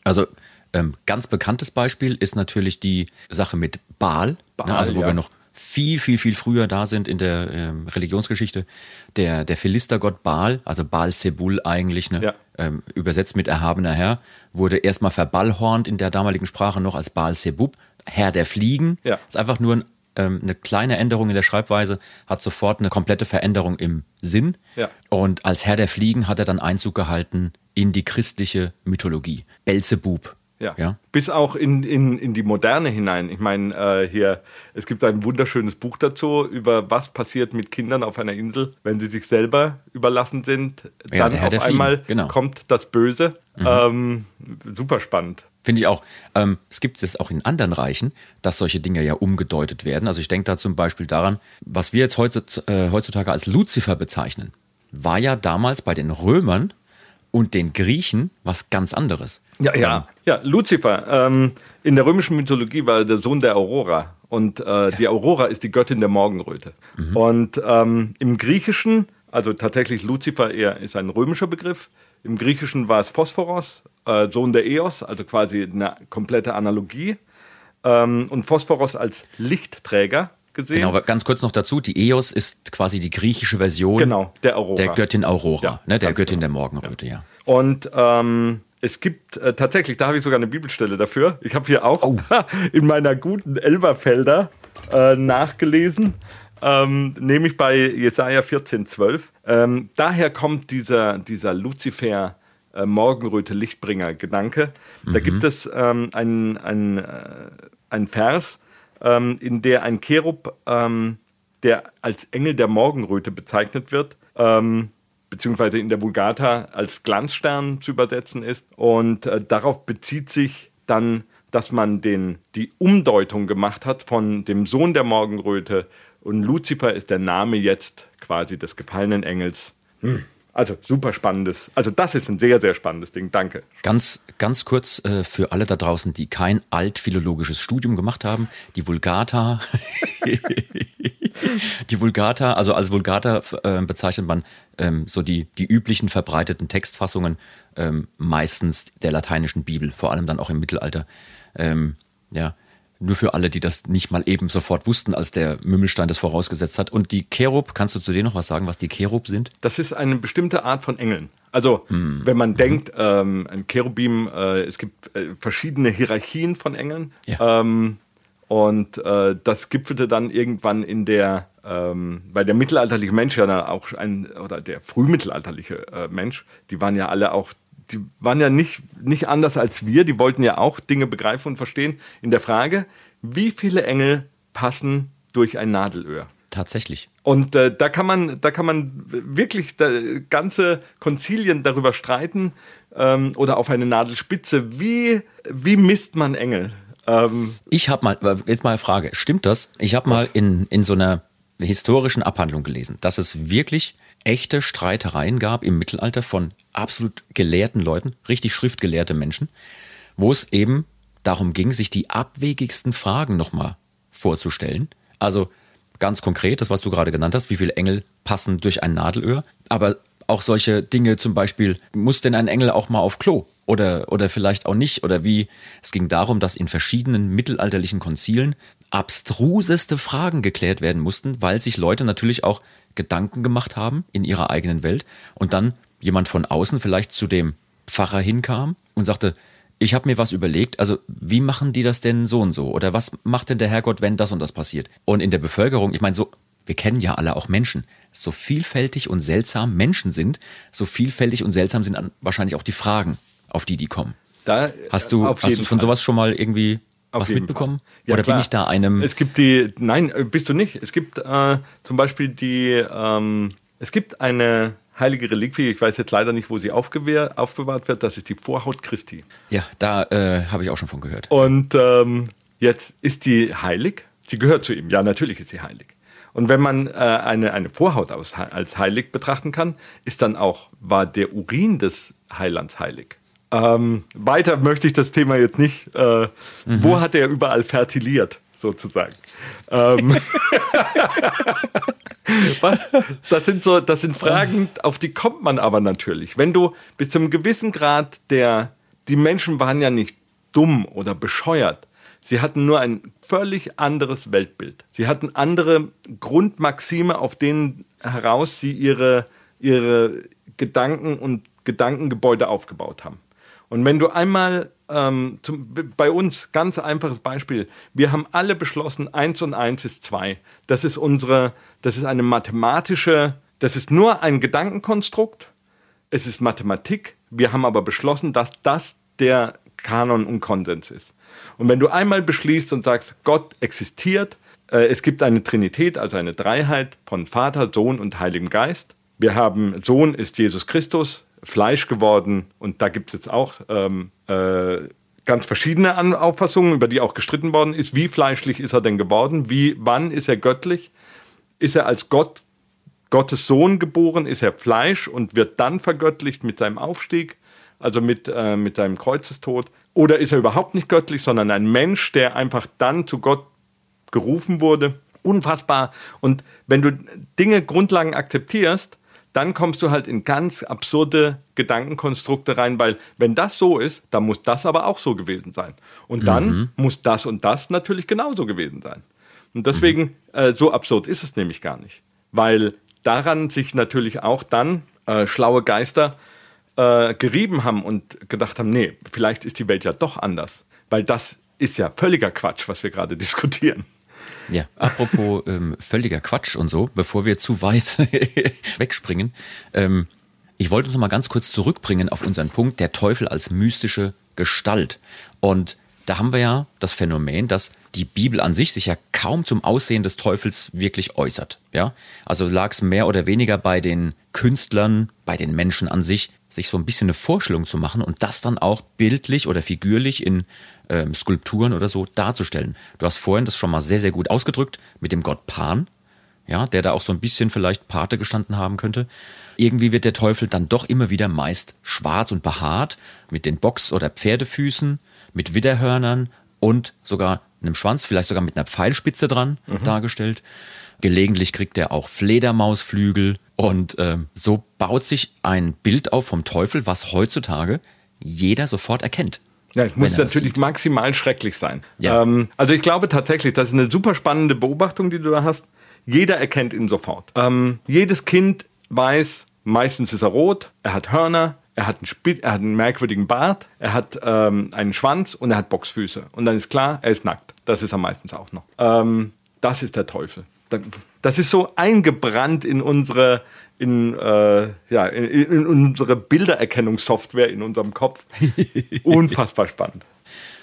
Also ähm, ganz bekanntes Beispiel ist natürlich die Sache mit Baal, Baal, ne, also wo ja. wir noch viel, viel, viel früher da sind in der ähm, Religionsgeschichte. Der, der Philistergott Baal, also Baal Sebul eigentlich, ne, Ja. Ähm, übersetzt mit erhabener Herr, wurde erstmal verballhornt in der damaligen Sprache noch als Baal Sebub, Herr der Fliegen. Ja. Ist einfach nur ein, ähm, eine kleine Änderung in der Schreibweise, hat sofort eine komplette Veränderung im Sinn. Ja. Und als Herr der Fliegen hat er dann Einzug gehalten in die christliche Mythologie. Belzebub. Ja. ja. Bis auch in, in, in die Moderne hinein. Ich meine, äh, hier, es gibt ein wunderschönes Buch dazu, über was passiert mit Kindern auf einer Insel, wenn sie sich selber überlassen sind. Ja, Dann auf einmal genau. kommt das Böse. Ähm, super spannend. Finde ich auch. Ähm, es gibt es auch in anderen Reichen, dass solche Dinge ja umgedeutet werden. Also ich denke da zum Beispiel daran, was wir jetzt äh, heutzutage als Luzifer bezeichnen. war ja damals bei den Römern und den Griechen was ganz anderes. Ja, ja. Ja, Luzifer. Ähm, in der römischen Mythologie war er der Sohn der Aurora. Und äh, ja. die Aurora ist die Göttin der Morgenröte. Mhm. Und ähm, im Griechischen, also tatsächlich Luzifer eher ist ein römischer Begriff. Im Griechischen war es Phosphoros, äh, Sohn der Eos, also quasi eine komplette Analogie. Ähm, und Phosphoros als Lichtträger gesehen. Genau, ganz kurz noch dazu, die Eos ist quasi die griechische Version genau, der, Aurora. der Göttin Aurora, ja, ne, der Göttin genau. der Morgenröte, ja. ja. Und ähm, es gibt äh, tatsächlich, da habe ich sogar eine Bibelstelle dafür. Ich habe hier auch oh. in meiner guten Elberfelder äh, nachgelesen, ähm, nämlich bei Jesaja 14,12. Ähm, daher kommt dieser, dieser Luzifer. Äh, Morgenröte Lichtbringer Gedanke. Da mhm. gibt es ähm, einen, einen, äh, einen Vers, ähm, in der ein Cherub, ähm, der als Engel der Morgenröte bezeichnet wird, ähm, beziehungsweise in der Vulgata als Glanzstern zu übersetzen ist. Und äh, darauf bezieht sich dann, dass man den, die Umdeutung gemacht hat von dem Sohn der Morgenröte und Luzifer ist der Name jetzt quasi des gefallenen Engels. Hm. Also super spannendes. Also das ist ein sehr, sehr spannendes Ding. Danke. Ganz, ganz kurz äh, für alle da draußen, die kein altphilologisches Studium gemacht haben. Die Vulgata, die Vulgata, also als Vulgata äh, bezeichnet man ähm, so die, die üblichen verbreiteten Textfassungen, ähm, meistens der lateinischen Bibel, vor allem dann auch im Mittelalter. Ähm, ja, nur für alle, die das nicht mal eben sofort wussten, als der Mümmelstein das vorausgesetzt hat. Und die Cherub, kannst du zu denen noch was sagen, was die Cherub sind? Das ist eine bestimmte Art von Engeln. Also, hm. wenn man mhm. denkt, ähm, ein Cherubim, äh, es gibt äh, verschiedene Hierarchien von Engeln. Ja. Ähm, und äh, das gipfelte dann irgendwann in der, ähm, weil der mittelalterliche Mensch ja auch ein, oder der frühmittelalterliche äh, Mensch, die waren ja alle auch die waren ja nicht, nicht anders als wir, die wollten ja auch Dinge begreifen und verstehen. In der Frage, wie viele Engel passen durch ein Nadelöhr? Tatsächlich. Und äh, da kann man, da kann man wirklich ganze Konzilien darüber streiten ähm, oder auf eine Nadelspitze. Wie, wie misst man Engel? Ähm, ich habe mal, jetzt mal eine Frage, stimmt das? Ich habe mal in, in so einer historischen Abhandlung gelesen, dass es wirklich echte Streitereien gab im Mittelalter von absolut gelehrten Leuten, richtig schriftgelehrte Menschen, wo es eben darum ging, sich die abwegigsten Fragen nochmal vorzustellen. Also ganz konkret, das, was du gerade genannt hast, wie viele Engel passen durch ein Nadelöhr, aber auch solche Dinge zum Beispiel, muss denn ein Engel auch mal auf Klo? Oder, oder vielleicht auch nicht? Oder wie? Es ging darum, dass in verschiedenen mittelalterlichen Konzilen abstruseste Fragen geklärt werden mussten, weil sich Leute natürlich auch Gedanken gemacht haben in ihrer eigenen Welt und dann jemand von außen vielleicht zu dem Pfarrer hinkam und sagte, ich habe mir was überlegt, also wie machen die das denn so und so? Oder was macht denn der Herrgott, wenn das und das passiert? Und in der Bevölkerung, ich meine, so, wir kennen ja alle auch Menschen. So vielfältig und seltsam Menschen sind, so vielfältig und seltsam sind wahrscheinlich auch die Fragen, auf die die kommen. Da, hast du, hast du von Fall. sowas schon mal irgendwie auf was mitbekommen? Ja, Oder klar. bin ich da einem. Es gibt die, nein, äh, bist du nicht. Es gibt äh, zum Beispiel die, ähm, es gibt eine heilige Reliquie, ich weiß jetzt leider nicht, wo sie aufbewahrt wird, das ist die Vorhaut Christi. Ja, da äh, habe ich auch schon von gehört. Und ähm, jetzt ist die heilig, sie gehört zu ihm, ja, natürlich ist sie heilig. Und wenn man äh, eine, eine Vorhaut als heilig betrachten kann, ist dann auch, war der Urin des Heilands heilig. Ähm, weiter möchte ich das Thema jetzt nicht. Äh, mhm. Wo hat er überall fertiliert, sozusagen? Ähm, Was? Das sind so, das sind Fragen, auf die kommt man aber natürlich. Wenn du bis zu einem gewissen Grad der, die Menschen waren ja nicht dumm oder bescheuert. Sie hatten nur ein völlig anderes Weltbild. Sie hatten andere Grundmaxime, auf denen heraus sie ihre, ihre Gedanken und Gedankengebäude aufgebaut haben. Und wenn du einmal ähm, zum, bei uns, ganz einfaches Beispiel, wir haben alle beschlossen, 1 und 1 ist 2. Das ist unsere, das ist eine mathematische, das ist nur ein Gedankenkonstrukt, es ist Mathematik, wir haben aber beschlossen, dass das der Kanon und Konsens ist. Und wenn du einmal beschließt und sagst, Gott existiert, äh, es gibt eine Trinität, also eine Dreiheit von Vater, Sohn und Heiligem Geist. Wir haben Sohn ist Jesus Christus, Fleisch geworden. Und da gibt es jetzt auch ähm, äh, ganz verschiedene Auffassungen, über die auch gestritten worden ist. Wie fleischlich ist er denn geworden? Wie, wann ist er göttlich? Ist er als Gott Gottes Sohn geboren, ist er Fleisch und wird dann vergöttlicht mit seinem Aufstieg, also mit, äh, mit seinem Kreuzestod. Oder ist er überhaupt nicht göttlich, sondern ein Mensch, der einfach dann zu Gott gerufen wurde? Unfassbar. Und wenn du Dinge, Grundlagen akzeptierst, dann kommst du halt in ganz absurde Gedankenkonstrukte rein, weil wenn das so ist, dann muss das aber auch so gewesen sein. Und dann mhm. muss das und das natürlich genauso gewesen sein. Und deswegen, mhm. äh, so absurd ist es nämlich gar nicht. Weil daran sich natürlich auch dann äh, schlaue Geister äh, gerieben haben und gedacht haben, nee, vielleicht ist die Welt ja doch anders. Weil das ist ja völliger Quatsch, was wir gerade diskutieren. Ja, apropos ähm, völliger Quatsch und so, bevor wir zu weit wegspringen. Ähm, ich wollte uns noch mal ganz kurz zurückbringen auf unseren Punkt, der Teufel als mystische Gestalt. Und da haben wir ja das Phänomen, dass die Bibel an sich sich ja kaum zum Aussehen des Teufels wirklich äußert. Ja? Also lag es mehr oder weniger bei den Künstlern, bei den Menschen an sich, sich so ein bisschen eine Vorstellung zu machen und das dann auch bildlich oder figürlich in ähm, Skulpturen oder so darzustellen. Du hast vorhin das schon mal sehr, sehr gut ausgedrückt mit dem Gott Pan, ja, der da auch so ein bisschen vielleicht Pate gestanden haben könnte. Irgendwie wird der Teufel dann doch immer wieder meist schwarz und behaart, mit den Box- oder Pferdefüßen, mit Widderhörnern und sogar einem Schwanz, vielleicht sogar mit einer Pfeilspitze dran mhm. dargestellt. Gelegentlich kriegt er auch Fledermausflügel und äh, so baut sich ein Bild auf vom Teufel, was heutzutage jeder sofort erkennt. Ja, es muss natürlich maximal schrecklich sein. Ja. Ähm, also ich glaube tatsächlich, das ist eine super spannende Beobachtung, die du da hast. Jeder erkennt ihn sofort. Ähm, jedes Kind weiß, meistens ist er rot, er hat Hörner, er hat einen, Spit, er hat einen merkwürdigen Bart, er hat ähm, einen Schwanz und er hat Boxfüße. Und dann ist klar, er ist nackt. Das ist er meistens auch noch. Ähm, das ist der Teufel. Das ist so eingebrannt in unsere, in, äh, ja, in, in, unsere Bildererkennungssoftware in unserem Kopf. Unfassbar spannend.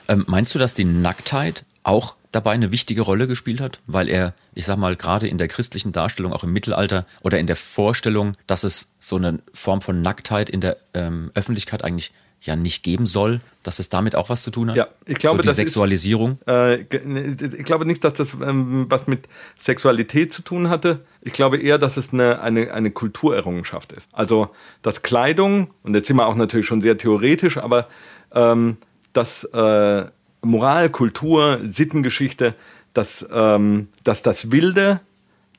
Ähm, meinst du, dass die Nacktheit auch dabei eine wichtige Rolle gespielt hat, weil er, ich sag mal, gerade in der christlichen Darstellung, auch im Mittelalter oder in der Vorstellung, dass es so eine Form von Nacktheit in der ähm, Öffentlichkeit eigentlich ja nicht geben soll, dass es damit auch was zu tun hat? Ja, ich glaube, so die das Sexualisierung. Ist, äh, ich glaube nicht, dass das ähm, was mit Sexualität zu tun hatte. Ich glaube eher, dass es eine, eine, eine Kulturerrungenschaft ist. Also, dass Kleidung, und jetzt sind wir auch natürlich schon sehr theoretisch, aber ähm, dass äh, Moral, Kultur, Sittengeschichte, dass, ähm, dass das Wilde,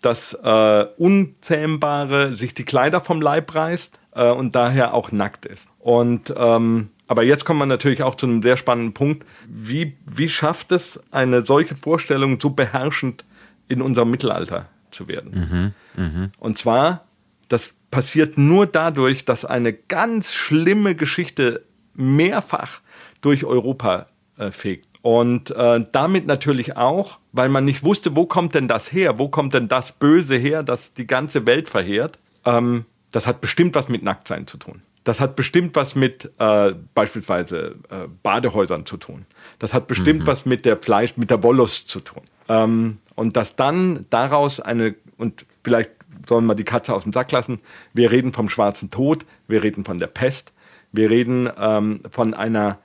das äh, Unzähmbare sich die Kleider vom Leib reißt äh, und daher auch nackt ist. Und ähm, aber jetzt kommt man natürlich auch zu einem sehr spannenden Punkt. Wie, wie schafft es eine solche Vorstellung so beherrschend in unserem Mittelalter zu werden? Mhm, mh. Und zwar, das passiert nur dadurch, dass eine ganz schlimme Geschichte mehrfach durch Europa äh, fegt. Und äh, damit natürlich auch, weil man nicht wusste, wo kommt denn das her? Wo kommt denn das Böse her, das die ganze Welt verheert? Ähm, das hat bestimmt was mit Nacktsein zu tun. Das hat bestimmt was mit äh, beispielsweise äh, Badehäusern zu tun. Das hat bestimmt mhm. was mit der Fleisch, mit der Wollust zu tun. Ähm, und dass dann daraus eine, und vielleicht sollen wir die Katze aus dem Sack lassen, wir reden vom schwarzen Tod, wir reden von der Pest, wir reden ähm, von einer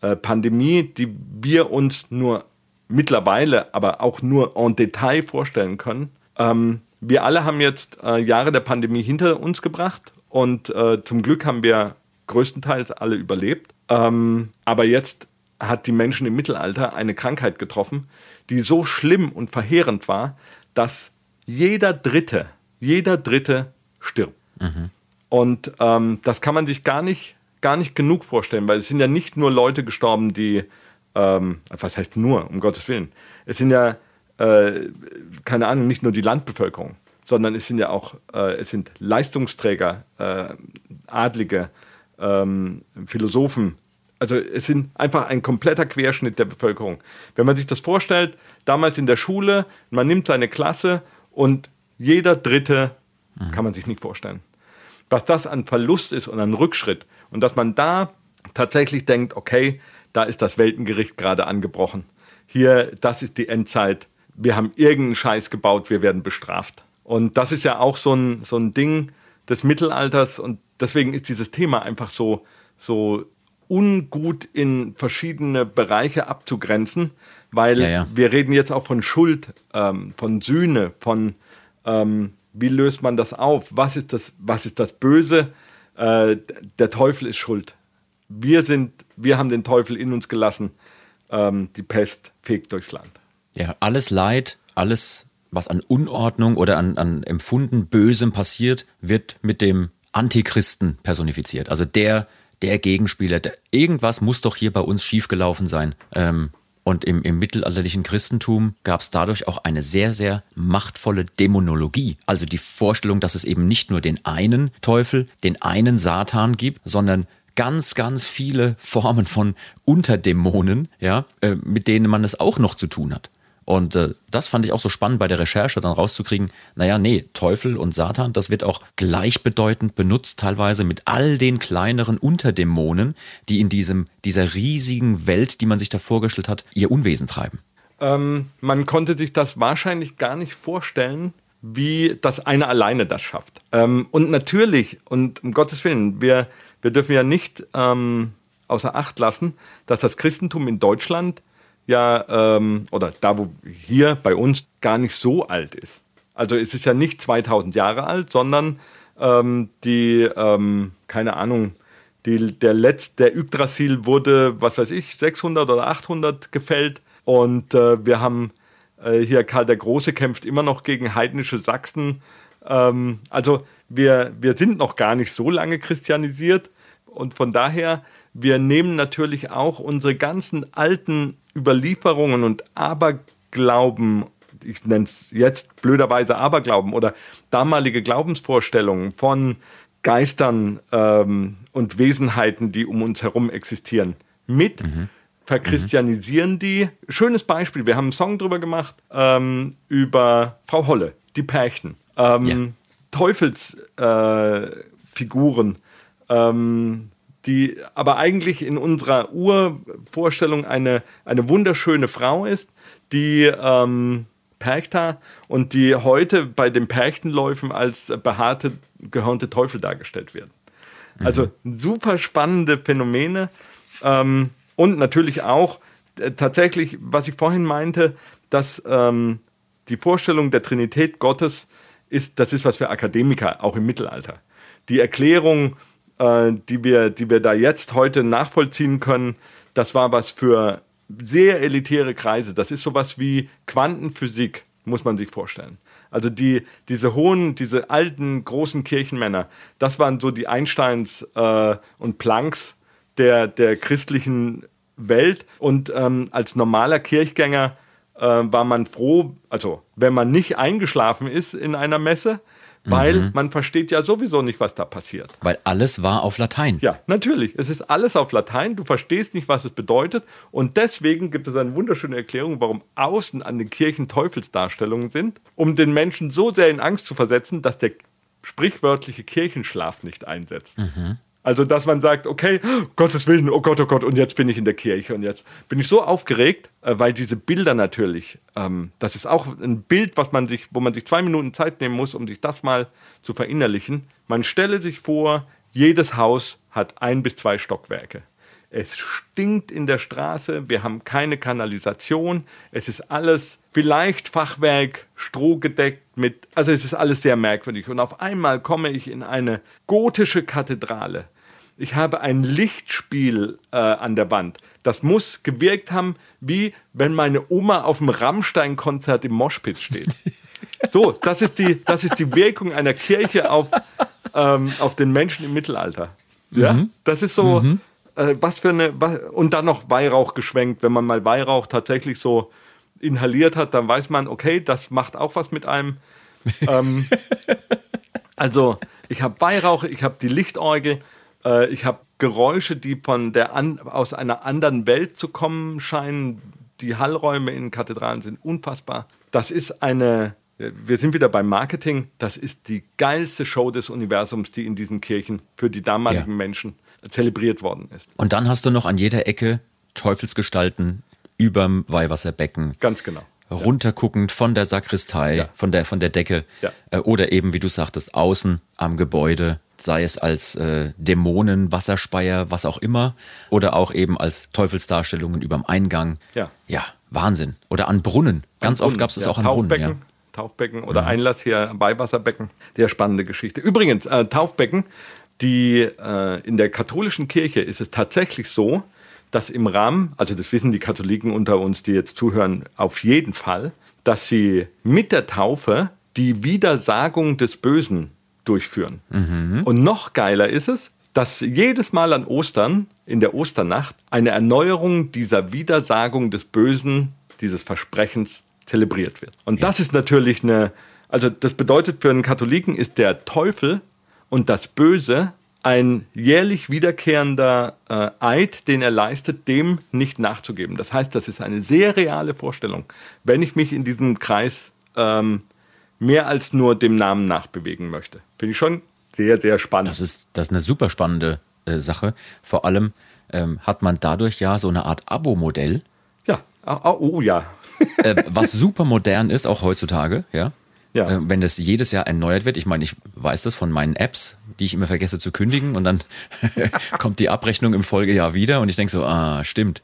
äh, Pandemie, die wir uns nur mittlerweile, aber auch nur en Detail vorstellen können. Ähm, wir alle haben jetzt äh, Jahre der Pandemie hinter uns gebracht und äh, zum Glück haben wir größtenteils alle überlebt. Ähm, aber jetzt hat die Menschen im Mittelalter eine Krankheit getroffen, die so schlimm und verheerend war, dass jeder Dritte, jeder Dritte stirbt. Mhm. Und ähm, das kann man sich gar nicht gar nicht genug vorstellen, weil es sind ja nicht nur Leute gestorben, die, ähm, was heißt nur, um Gottes Willen, es sind ja, äh, keine Ahnung, nicht nur die Landbevölkerung, sondern es sind ja auch, äh, es sind Leistungsträger, äh, Adlige, ähm, Philosophen, also es sind einfach ein kompletter Querschnitt der Bevölkerung. Wenn man sich das vorstellt, damals in der Schule, man nimmt seine Klasse und jeder Dritte mhm. kann man sich nicht vorstellen. Was das an Verlust ist und an Rückschritt. Und dass man da tatsächlich denkt, okay, da ist das Weltengericht gerade angebrochen. Hier, das ist die Endzeit. Wir haben irgendeinen Scheiß gebaut, wir werden bestraft. Und das ist ja auch so ein, so ein Ding des Mittelalters und deswegen ist dieses Thema einfach so, so ungut in verschiedene Bereiche abzugrenzen, weil ja, ja. wir reden jetzt auch von Schuld, ähm, von Sühne, von ähm, wie löst man das auf? Was ist das, was ist das Böse? Äh, der Teufel ist schuld. Wir sind, wir haben den Teufel in uns gelassen. Ähm, die Pest fegt durchs Land. Ja, alles Leid, alles, was an Unordnung oder an, an empfunden Bösem passiert, wird mit dem Antichristen personifiziert. Also der, der Gegenspieler. Der, irgendwas muss doch hier bei uns schiefgelaufen sein. Ähm, und im, im mittelalterlichen Christentum gab es dadurch auch eine sehr, sehr machtvolle Dämonologie. Also die Vorstellung, dass es eben nicht nur den einen Teufel, den einen Satan gibt, sondern ganz, ganz viele Formen von Unterdämonen, ja, äh, mit denen man es auch noch zu tun hat. Und äh, das fand ich auch so spannend bei der Recherche, dann rauszukriegen, naja, nee, Teufel und Satan, das wird auch gleichbedeutend benutzt, teilweise mit all den kleineren Unterdämonen, die in diesem, dieser riesigen Welt, die man sich da vorgestellt hat, ihr Unwesen treiben. Ähm, man konnte sich das wahrscheinlich gar nicht vorstellen, wie das eine alleine das schafft. Ähm, und natürlich, und um Gottes Willen, wir, wir dürfen ja nicht ähm, außer Acht lassen, dass das Christentum in Deutschland ja, ähm, oder da wo hier bei uns gar nicht so alt ist. Also es ist ja nicht 2000 Jahre alt, sondern ähm, die, ähm, keine Ahnung, die, der letzte, der Yggdrasil wurde, was weiß ich, 600 oder 800 gefällt. Und äh, wir haben äh, hier Karl der Große kämpft immer noch gegen heidnische Sachsen. Ähm, also wir, wir sind noch gar nicht so lange christianisiert. Und von daher, wir nehmen natürlich auch unsere ganzen alten Überlieferungen und Aberglauben, ich nenne es jetzt blöderweise Aberglauben oder damalige Glaubensvorstellungen von Geistern ähm, und Wesenheiten, die um uns herum existieren, mit, mhm. verchristianisieren mhm. die. Schönes Beispiel, wir haben einen Song drüber gemacht, ähm, über Frau Holle, die Pärchen. Ähm, ja. Teufelsfiguren, äh, ähm, die aber eigentlich in unserer Urvorstellung eine, eine wunderschöne Frau ist, die ähm, Perchta und die heute bei den Perchtenläufen als behaarte, gehörnte Teufel dargestellt werden. Mhm. Also super spannende Phänomene ähm, und natürlich auch äh, tatsächlich, was ich vorhin meinte, dass ähm, die Vorstellung der Trinität Gottes ist, das ist was für Akademiker, auch im Mittelalter. Die Erklärung äh, die, wir, die wir da jetzt heute nachvollziehen können, das war was für sehr elitäre Kreise. Das ist sowas wie Quantenphysik, muss man sich vorstellen. Also die, diese hohen, diese alten, großen Kirchenmänner, das waren so die Einsteins äh, und Plancks der, der christlichen Welt. Und ähm, als normaler Kirchgänger äh, war man froh, also wenn man nicht eingeschlafen ist in einer Messe, weil mhm. man versteht ja sowieso nicht, was da passiert. Weil alles war auf Latein. Ja, natürlich. Es ist alles auf Latein. Du verstehst nicht, was es bedeutet. Und deswegen gibt es eine wunderschöne Erklärung, warum außen an den Kirchen Teufelsdarstellungen sind, um den Menschen so sehr in Angst zu versetzen, dass der sprichwörtliche Kirchenschlaf nicht einsetzt. Mhm. Also, dass man sagt, okay, Gottes Willen, oh Gott, oh Gott, und jetzt bin ich in der Kirche und jetzt bin ich so aufgeregt, äh, weil diese Bilder natürlich, ähm, das ist auch ein Bild, was man sich, wo man sich zwei Minuten Zeit nehmen muss, um sich das mal zu verinnerlichen. Man stelle sich vor, jedes Haus hat ein bis zwei Stockwerke. Es stinkt in der Straße, wir haben keine Kanalisation, es ist alles vielleicht Fachwerk, strohgedeckt mit, also es ist alles sehr merkwürdig. Und auf einmal komme ich in eine gotische Kathedrale ich habe ein Lichtspiel äh, an der Wand. Das muss gewirkt haben, wie wenn meine Oma auf dem Rammstein-Konzert im Moshpit steht. So, das ist die, das ist die Wirkung einer Kirche auf, ähm, auf den Menschen im Mittelalter. Ja, mhm. das ist so, mhm. äh, was für eine, was, und dann noch Weihrauch geschwenkt. Wenn man mal Weihrauch tatsächlich so inhaliert hat, dann weiß man, okay, das macht auch was mit einem. ähm, also, ich habe Weihrauch, ich habe die Lichtorgel äh, ich habe Geräusche, die von der an, aus einer anderen Welt zu kommen scheinen. Die Hallräume in Kathedralen sind unfassbar. Das ist eine, wir sind wieder beim Marketing, das ist die geilste Show des Universums, die in diesen Kirchen für die damaligen ja. Menschen zelebriert worden ist. Und dann hast du noch an jeder Ecke Teufelsgestalten überm Weihwasserbecken. Ganz genau runterguckend von der Sakristei, ja. von, der, von der Decke ja. äh, oder eben, wie du sagtest, außen am Gebäude sei es als äh, Dämonen, Wasserspeier, was auch immer, oder auch eben als Teufelsdarstellungen überm Eingang. Ja. Ja, Wahnsinn. Oder an Brunnen. Ganz an oft gab es das ja, auch an Brunnen. Ja. Taufbecken oder mhm. Einlass hier am Beiwasserbecken. Sehr spannende Geschichte. Übrigens, äh, Taufbecken, die äh, in der katholischen Kirche ist es tatsächlich so, dass im Rahmen, also das wissen die Katholiken unter uns, die jetzt zuhören, auf jeden Fall, dass sie mit der Taufe die Widersagung des Bösen durchführen. Mhm. Und noch geiler ist es, dass jedes Mal an Ostern, in der Osternacht, eine Erneuerung dieser Widersagung des Bösen, dieses Versprechens zelebriert wird. Und ja. das ist natürlich eine, also das bedeutet für einen Katholiken ist der Teufel und das Böse ein jährlich wiederkehrender äh, Eid, den er leistet, dem nicht nachzugeben. Das heißt, das ist eine sehr reale Vorstellung, wenn ich mich in diesem Kreis ähm, mehr als nur dem Namen nachbewegen möchte. Finde ich schon sehr, sehr spannend. Das ist, das ist eine super spannende äh, Sache. Vor allem ähm, hat man dadurch ja so eine Art Abo-Modell. Ja, oh, oh ja. äh, was super modern ist, auch heutzutage, ja. Ja. Äh, wenn das jedes Jahr erneuert wird, ich meine, ich weiß das von meinen Apps, die ich immer vergesse zu kündigen und dann kommt die Abrechnung im Folgejahr wieder und ich denke so, ah, stimmt.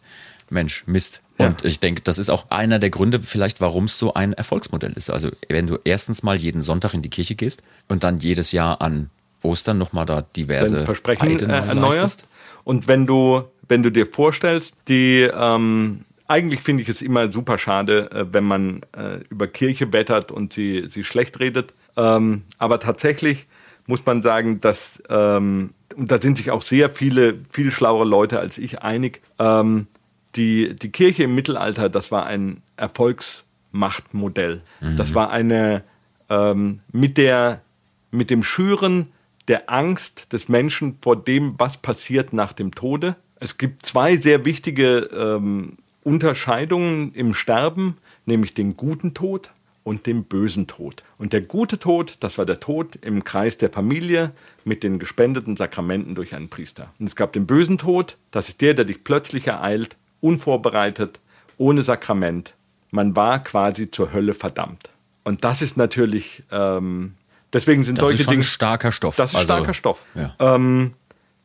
Mensch, Mist. Ja. Und ich denke, das ist auch einer der Gründe vielleicht, warum es so ein Erfolgsmodell ist. Also wenn du erstens mal jeden Sonntag in die Kirche gehst und dann jedes Jahr an Ostern nochmal da diverse Versprechen äh, erneuerst. Und wenn du, wenn du dir vorstellst, die ähm, eigentlich finde ich es immer super schade, äh, wenn man äh, über Kirche wettert und sie, sie schlecht redet. Ähm, aber tatsächlich muss man sagen, dass, ähm, und da sind sich auch sehr viele, viel schlauere Leute als ich einig, ähm, die, die Kirche im Mittelalter, das war ein Erfolgsmachtmodell. Mhm. Das war eine, ähm, mit, der, mit dem Schüren der Angst des Menschen vor dem, was passiert nach dem Tode. Es gibt zwei sehr wichtige ähm, Unterscheidungen im Sterben, nämlich den guten Tod und den bösen Tod. Und der gute Tod, das war der Tod im Kreis der Familie mit den gespendeten Sakramenten durch einen Priester. Und es gab den bösen Tod, das ist der, der dich plötzlich ereilt, unvorbereitet, ohne Sakrament. Man war quasi zur Hölle verdammt. Und das ist natürlich, ähm, deswegen sind das solche Dinge. Das ist starker Stoff. Das ist also, starker Stoff. Ja. Ähm,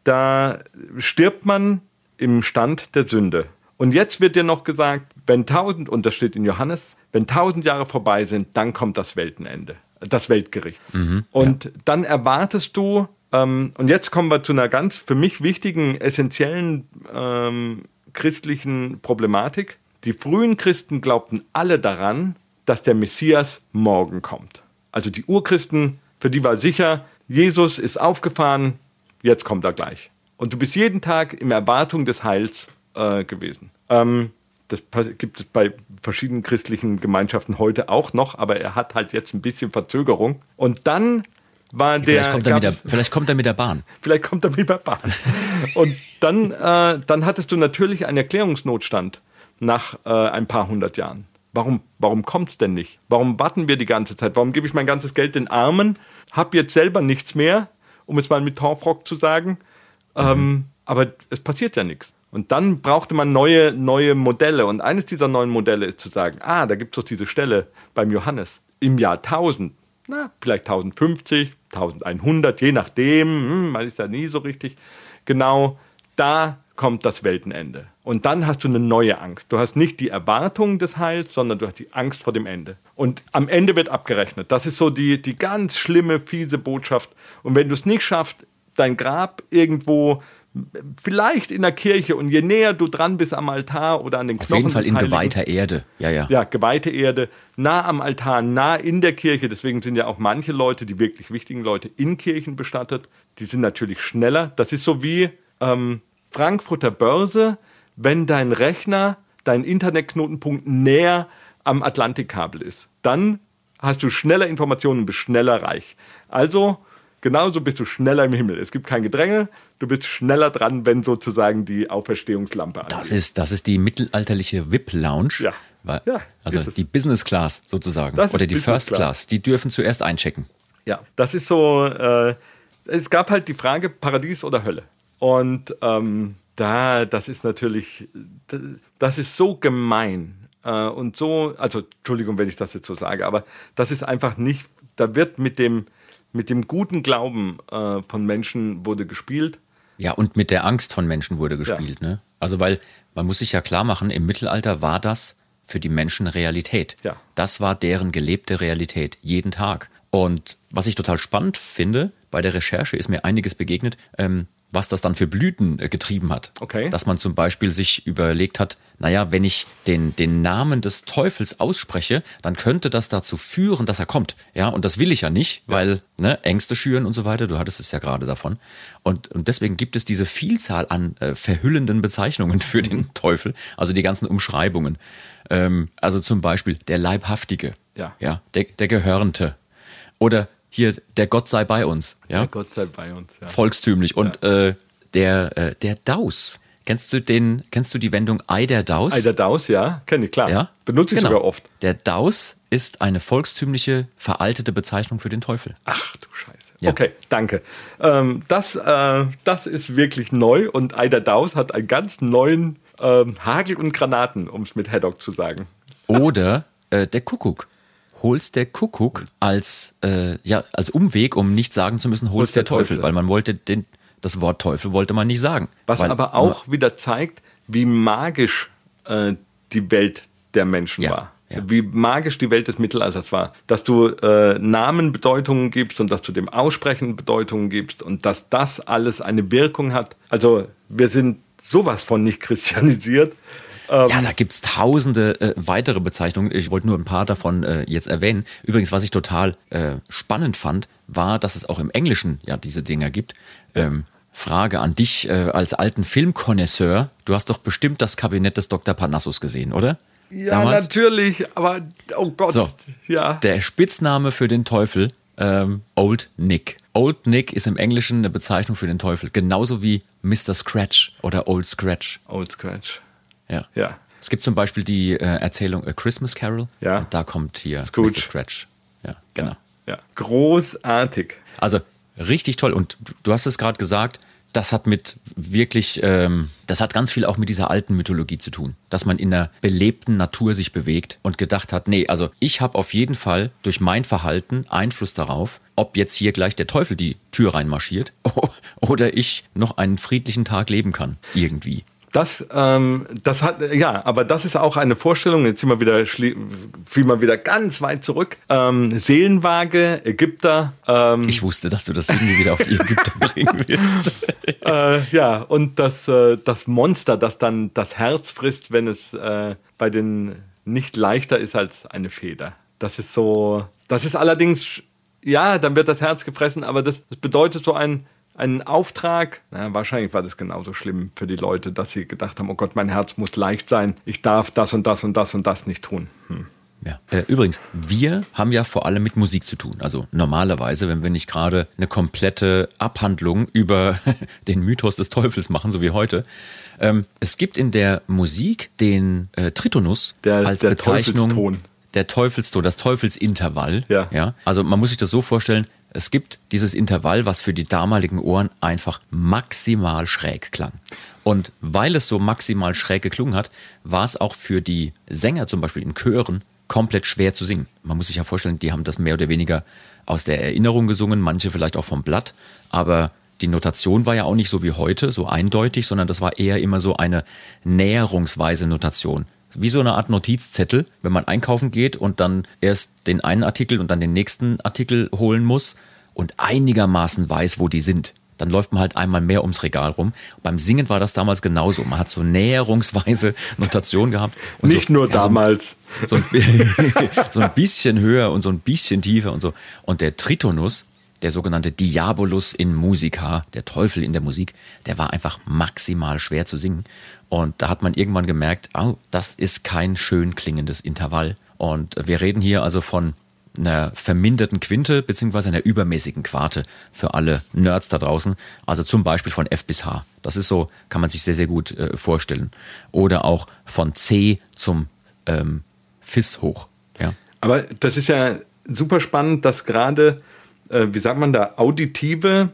da stirbt man im Stand der Sünde. Und jetzt wird dir noch gesagt, wenn tausend, und das steht in Johannes, wenn tausend Jahre vorbei sind, dann kommt das Weltenende, das Weltgericht. Mhm, und ja. dann erwartest du, ähm, und jetzt kommen wir zu einer ganz für mich wichtigen, essentiellen ähm, christlichen Problematik. Die frühen Christen glaubten alle daran, dass der Messias morgen kommt. Also die Urchristen, für die war sicher, Jesus ist aufgefahren, jetzt kommt er gleich. Und du bist jeden Tag in Erwartung des Heils äh, gewesen. Ähm, das gibt es bei verschiedenen christlichen Gemeinschaften heute auch noch, aber er hat halt jetzt ein bisschen Verzögerung. Und dann war der. Vielleicht kommt, er mit der, vielleicht kommt er mit der Bahn. Vielleicht kommt er mit der Bahn. Und dann, äh, dann hattest du natürlich einen Erklärungsnotstand nach äh, ein paar hundert Jahren. Warum, warum kommt es denn nicht? Warum warten wir die ganze Zeit? Warum gebe ich mein ganzes Geld den Armen, habe jetzt selber nichts mehr, um es mal mit Torfrock zu sagen, mhm. ähm, aber es passiert ja nichts. Und dann brauchte man neue, neue Modelle. Und eines dieser neuen Modelle ist zu sagen, ah, da gibt es doch diese Stelle beim Johannes im Jahr 1000, na, vielleicht 1050, 1100, je nachdem, hm, man ist ja nie so richtig genau, da kommt das Weltenende. Und dann hast du eine neue Angst. Du hast nicht die Erwartung des Heils, sondern du hast die Angst vor dem Ende. Und am Ende wird abgerechnet. Das ist so die, die ganz schlimme, fiese Botschaft. Und wenn du es nicht schaffst, dein Grab irgendwo vielleicht in der Kirche und je näher du dran bist am Altar oder an den Knochen. Auf jeden Fall in Heiligen, geweihter Erde. Ja, ja. Ja, geweihte Erde, nah am Altar, nah in der Kirche. Deswegen sind ja auch manche Leute, die wirklich wichtigen Leute, in Kirchen bestattet. Die sind natürlich schneller. Das ist so wie ähm, Frankfurter Börse, wenn dein Rechner, dein Internetknotenpunkt näher am Atlantikkabel ist. Dann hast du schneller Informationen und bist schneller reich. Also genauso bist du schneller im Himmel. Es gibt kein Gedränge, du bist schneller dran, wenn sozusagen die Auferstehungslampe angeht. Das ist, das ist die mittelalterliche VIP-Lounge. Ja. ja. Also die Business Class sozusagen. Oder die Business First Class. Class. Die dürfen zuerst einchecken. Ja, das ist so. Äh, es gab halt die Frage Paradies oder Hölle. Und ähm, da, das ist natürlich, das ist so gemein äh, und so, also Entschuldigung, wenn ich das jetzt so sage, aber das ist einfach nicht, da wird mit dem, mit dem guten Glauben äh, von Menschen wurde gespielt. Ja, und mit der Angst von Menschen wurde gespielt. Ja. Ne? Also weil man muss sich ja klar machen, im Mittelalter war das für die Menschen Realität. Ja. Das war deren gelebte Realität, jeden Tag. Und was ich total spannend finde, bei der Recherche ist mir einiges begegnet, ähm, was das dann für Blüten äh, getrieben hat. Okay. Dass man zum Beispiel sich überlegt hat, naja, wenn ich den, den Namen des Teufels ausspreche, dann könnte das dazu führen, dass er kommt. Ja, und das will ich ja nicht, weil ne, Ängste schüren und so weiter. Du hattest es ja gerade davon. Und, und deswegen gibt es diese Vielzahl an äh, verhüllenden Bezeichnungen für den Mhm. Teufel, also die ganzen Umschreibungen. Ähm, also zum Beispiel der Leibhaftige, Ja. ja der, der Gehörnte. Oder hier der Gott sei bei uns. Ja? Ja, Gott sei bei uns. Ja. volkstümlich. Und äh, der, äh, der Daus. Kennst du den, kennst du die Wendung Ei der Daus? Ei der Daus, ja, kenne ich, klar. ja? Benutze ich Genau. sogar oft. Der Daus ist eine volkstümliche, veraltete Bezeichnung für den Teufel. Ach du Scheiße. Ja. Okay, danke. Ähm, das, äh, das ist wirklich neu und Eider Daus hat einen ganz neuen ähm, Hagel und Granaten, um es mit Haddock zu sagen. Oder äh, der Kuckuck. Holst der Kuckuck als, äh, ja, als Umweg, um nicht sagen zu müssen, holst der, Teufel, weil man wollte den, das Wort Teufel wollte man nicht sagen. Was weil, aber auch wieder zeigt, wie magisch äh, die Welt der Menschen Ja, war. ja. Wie magisch die Welt des Mittelalters war. Dass du äh, Namen Bedeutungen gibst und dass du dem Aussprechen Bedeutungen gibst und dass das alles eine Wirkung hat. Also wir sind sowas von nicht christianisiert. Ja, da gibt's tausende äh, weitere Bezeichnungen. Ich wollte nur ein paar davon äh, jetzt erwähnen. Übrigens, was ich total äh, spannend fand, war, dass es auch im Englischen ja diese Dinger gibt. Ähm, Frage an dich äh, als alten Filmkonnoisseur. Du hast doch bestimmt das Kabinett des Dr. Parnassus gesehen, oder? Ja, natürlich, aber oh Gott, So. ja. Der Spitzname für den Teufel, ähm, Old Nick. Old Nick ist im Englischen eine Bezeichnung für den Teufel. Genauso wie Mr. Scratch oder Old Scratch. Old Scratch. Ja. Ja. Es gibt zum Beispiel die äh, Erzählung A Christmas Carol. Ja. Da kommt hier Scrooge. Mr. Scratch. Ja, genau. Ja. Großartig. Also richtig toll. Und du- du hast es gerade gesagt, das hat mit wirklich, ähm, das hat ganz viel auch mit dieser alten Mythologie zu tun, dass man in einer belebten Natur sich bewegt und gedacht hat, nee, also ich habe auf jeden Fall durch mein Verhalten Einfluss darauf, ob jetzt hier gleich der Teufel die Tür reinmarschiert oder ich noch einen friedlichen Tag leben kann, irgendwie. Das, ähm, das hat, ja, aber das ist auch eine Vorstellung, jetzt sind wir wieder, fiel mal wieder ganz weit zurück. Ähm, Seelenwaage, Ägypter, ähm, Ich wusste, dass du das irgendwie wieder auf die Ägypter bringen willst. äh, ja, und das, äh, das Monster, das dann das Herz frisst, wenn es äh, bei den nicht leichter ist als eine Feder. Das ist so, das ist allerdings, ja, dann wird das Herz gefressen, aber das, das bedeutet so ein, einen Auftrag. Na, wahrscheinlich war das genauso schlimm für die Leute, dass sie gedacht haben, oh Gott, mein Herz muss leicht sein, ich darf das und das und das und das nicht tun. Hm. Ja. Äh, übrigens, wir haben ja vor allem mit Musik zu tun. Also normalerweise, wenn wir nicht gerade eine komplette Abhandlung über den Mythos des Teufels machen, so wie heute. Ähm, es gibt in der Musik den äh, Tritonus Der- als der Bezeichnung. Teufelston. Der Teufelston, das Teufelsintervall. Ja. ja. Also man muss sich das so vorstellen, es gibt dieses Intervall, was für die damaligen Ohren einfach maximal schräg klang. Und weil es so maximal schräg geklungen hat, war es auch für die Sänger zum Beispiel in Chören komplett schwer zu singen. Man muss sich ja vorstellen, die haben das mehr oder weniger aus der Erinnerung gesungen, manche vielleicht auch vom Blatt, aber die Notation war ja auch nicht so wie heute, so eindeutig, sondern das war eher immer so eine näherungsweise Notation. Wie so eine Art Notizzettel, wenn man einkaufen geht und dann erst den einen Artikel und dann den nächsten Artikel holen muss und einigermaßen weiß, wo die sind. Dann läuft man halt einmal mehr ums Regal rum. Beim Singen war das damals genauso. Man hat so näherungsweise Notation gehabt. Und Nicht so, nur ja, damals. so ein, so ein bisschen höher und so ein bisschen tiefer und so. Und der Tritonus, der sogenannte Diabolus in Musica, der Teufel in der Musik, der war einfach maximal schwer zu singen. Und da hat man irgendwann gemerkt, oh, das ist kein schön klingendes Intervall. Und wir reden hier also von einer verminderten Quinte beziehungsweise einer übermäßigen Quarte für alle Nerds da draußen. Also zum Beispiel von F bis H. Das ist so, kann man sich sehr, sehr gut äh, vorstellen. Oder auch von C zum ähm, Fis hoch. Ja. Aber das ist ja super spannend, dass gerade, äh, wie sagt man da, auditive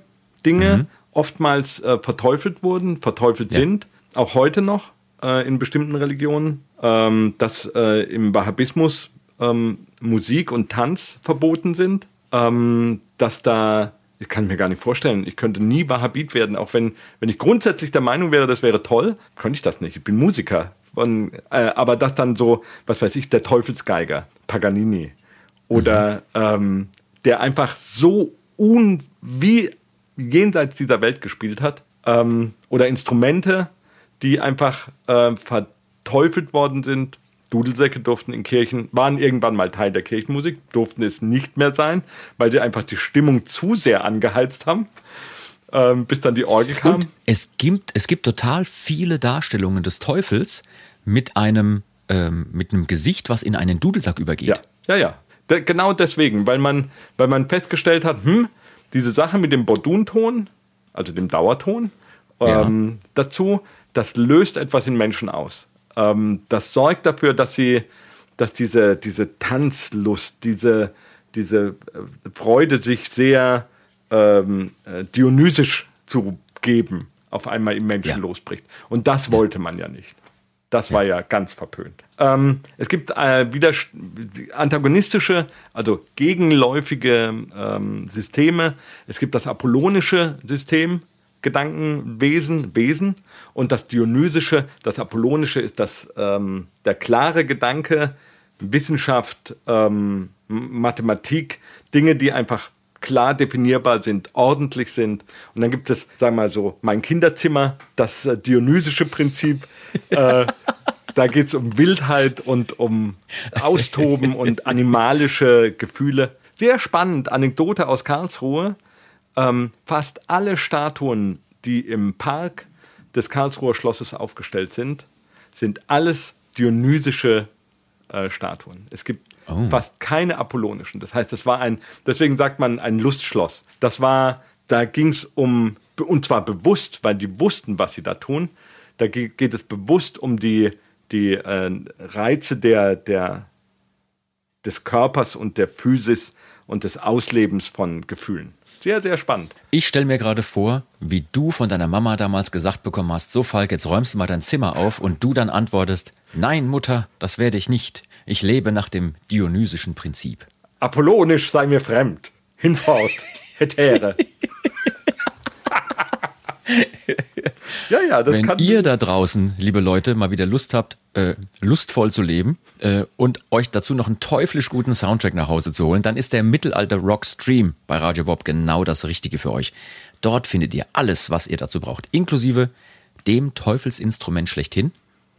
Dinge oftmals äh, verteufelt wurden, verteufelt Ja. sind, auch heute noch äh, in bestimmten Religionen, ähm, dass äh, im Wahhabismus ähm, Musik und Tanz verboten sind, ähm, dass da, ich kann mir gar nicht vorstellen, ich könnte nie Wahhabit werden, auch wenn, wenn ich grundsätzlich der Meinung wäre, das wäre toll, könnte ich das nicht. Ich bin Musiker. von, äh, aber das dann so, was weiß ich, der Teufelsgeiger, Paganini. Oder mhm. ähm, der einfach so un, wie jenseits dieser Welt gespielt hat. Ähm, oder Instrumente, die einfach äh, verteufelt worden sind. Dudelsäcke durften in Kirchen, waren irgendwann mal Teil der Kirchenmusik, durften es nicht mehr sein, weil sie einfach die Stimmung zu sehr angeheizt haben, ähm, bis dann die Orgel kam. Und es gibt, es gibt total viele Darstellungen des Teufels mit einem, ähm, mit einem Gesicht, was in einen Dudelsack übergeht. Ja, ja, ja. De genau deswegen, weil man, weil man festgestellt hat, hm, diese Sache mit dem Bordunton, also dem Dauerton, ähm, ja. dazu, das löst etwas in Menschen aus. Ähm, das sorgt dafür, dass sie, dass diese, diese Tanzlust, diese, diese äh, Freude, sich sehr ähm, äh, dionysisch zu geben, auf einmal im Menschen ja. losbricht. Und das wollte man ja nicht. Das war ja ganz verpönt. Ähm, es gibt äh, wieder antagonistische, also gegenläufige ähm, Systeme. Es gibt das apollonische System, Gedankenwesen, Wesen, und das dionysische, das apollonische ist das, ähm, der klare Gedanke, Wissenschaft, ähm, Mathematik, Dinge, die einfach klar definierbar sind, ordentlich sind. Und dann gibt es, sagen wir mal so, mein Kinderzimmer, das äh, dionysische Prinzip. Äh, da geht es um Wildheit und um Austoben und animalische Gefühle. Sehr spannend, Anekdote aus Karlsruhe. Ähm, fast alle Statuen, die im Park des Karlsruher Schlosses aufgestellt sind, sind alles dionysische äh, Statuen. Es gibt oh. fast keine apollonischen. Das heißt, es war ein, deswegen sagt man ein Lustschloss. Das war, da ging es um, und zwar bewusst, weil die wussten, was sie da tun. Da geht es bewusst um die, die äh, Reize der, der, des Körpers und der Physis und des Auslebens von Gefühlen. Sehr, sehr spannend. Ich stelle mir gerade vor, wie du von deiner Mama damals gesagt bekommen hast, so Falk, jetzt räumst du mal dein Zimmer auf und du dann antwortest, nein Mutter, das werde ich nicht. Ich lebe nach dem dionysischen Prinzip. Apollonisch sei mir fremd. Hinfort, hetäre. ja, ja, das Wenn kann ihr da draußen, liebe Leute, mal wieder Lust habt, äh, lustvoll zu leben äh, und euch dazu noch einen teuflisch guten Soundtrack nach Hause zu holen, dann ist der Mittelalter Rock Stream bei Radio Bob genau das Richtige für euch. Dort findet ihr alles, was ihr dazu braucht, inklusive dem Teufelsinstrument schlechthin,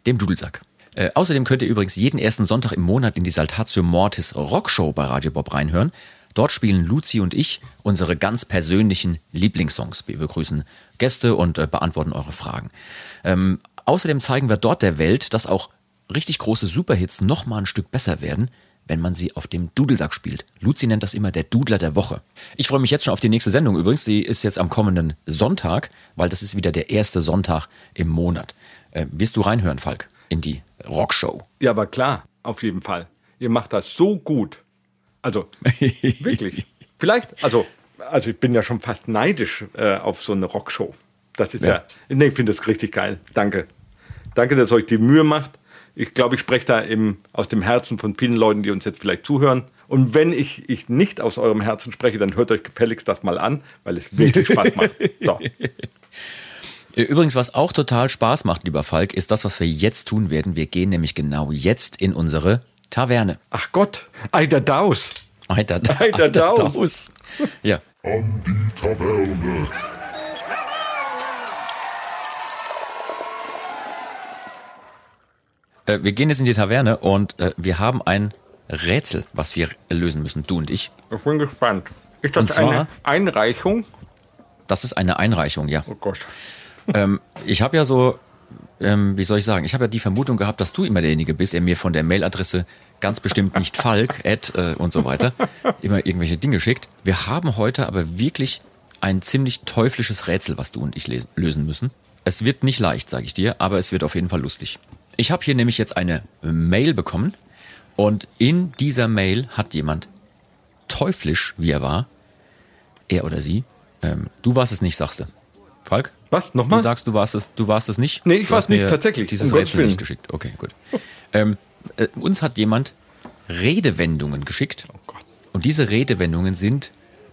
dem Dudelsack. Äh, außerdem könnt ihr übrigens jeden ersten Sonntag im Monat in die Saltatio Mortis Rockshow bei Radio Bob reinhören. Dort spielen Luzi und ich unsere ganz persönlichen Lieblingssongs. Wir begrüßen Gäste und äh, beantworten eure Fragen. Ähm, außerdem zeigen wir dort der Welt, dass auch richtig große Superhits noch mal ein Stück besser werden, wenn man sie auf dem Dudelsack spielt. Luzi nennt das immer der Dudler der Woche. Ich freue mich jetzt schon auf die nächste Sendung übrigens. Die ist jetzt am kommenden Sonntag, weil das ist wieder der erste Sonntag im Monat. Äh, wirst du reinhören, Falk, in die Rockshow? Ja, aber klar, auf jeden Fall. Ihr macht das so gut. Also wirklich. Vielleicht, also, also ich bin ja schon fast neidisch äh, auf so eine Rockshow. Das ist ja, ja nee, ich finde das richtig geil. Danke. Danke, dass ihr euch die Mühe macht. Ich glaube, ich spreche da eben aus dem Herzen von vielen Leuten, die uns jetzt vielleicht zuhören. Und wenn ich, ich nicht aus eurem Herzen spreche, dann hört euch gefälligst das mal an, weil es wirklich Spaß macht. So. Übrigens, was auch total Spaß macht, lieber Falk, ist das, was wir jetzt tun werden. Wir gehen nämlich genau jetzt in unsere Taverne. Ach Gott, Eider Daus. Eider, da Eider Daus. Daus. Ja. An die Taverne. Äh, wir gehen jetzt in die Taverne und äh, wir haben ein Rätsel, was wir lösen müssen, du und ich. Ich bin gespannt. Ist das zwar, eine Einreichung? Das ist eine Einreichung, ja. Oh Gott. Ähm, ich habe ja so ähm, wie soll ich sagen, ich habe ja die Vermutung gehabt, dass du immer derjenige bist, der mir von der Mailadresse ganz bestimmt nicht Falk, Ed äh, und so weiter, immer irgendwelche Dinge schickt. Wir haben heute aber wirklich ein ziemlich teuflisches Rätsel, was du und ich lösen müssen. Es wird nicht leicht, sage ich dir, aber es wird auf jeden Fall lustig. Ich habe hier nämlich jetzt eine Mail bekommen und in dieser Mail hat jemand teuflisch, wie er war, er oder sie, ähm, du warst es nicht, sagst du. Falk? Was? Nochmal? Du sagst, du warst es, du warst es nicht? Nee, ich war es nicht, tatsächlich. Dieses um Rätsel nicht geschickt. Okay, gut. ähm, äh, uns hat jemand Redewendungen geschickt. Oh Gott. Und diese Redewendungen sind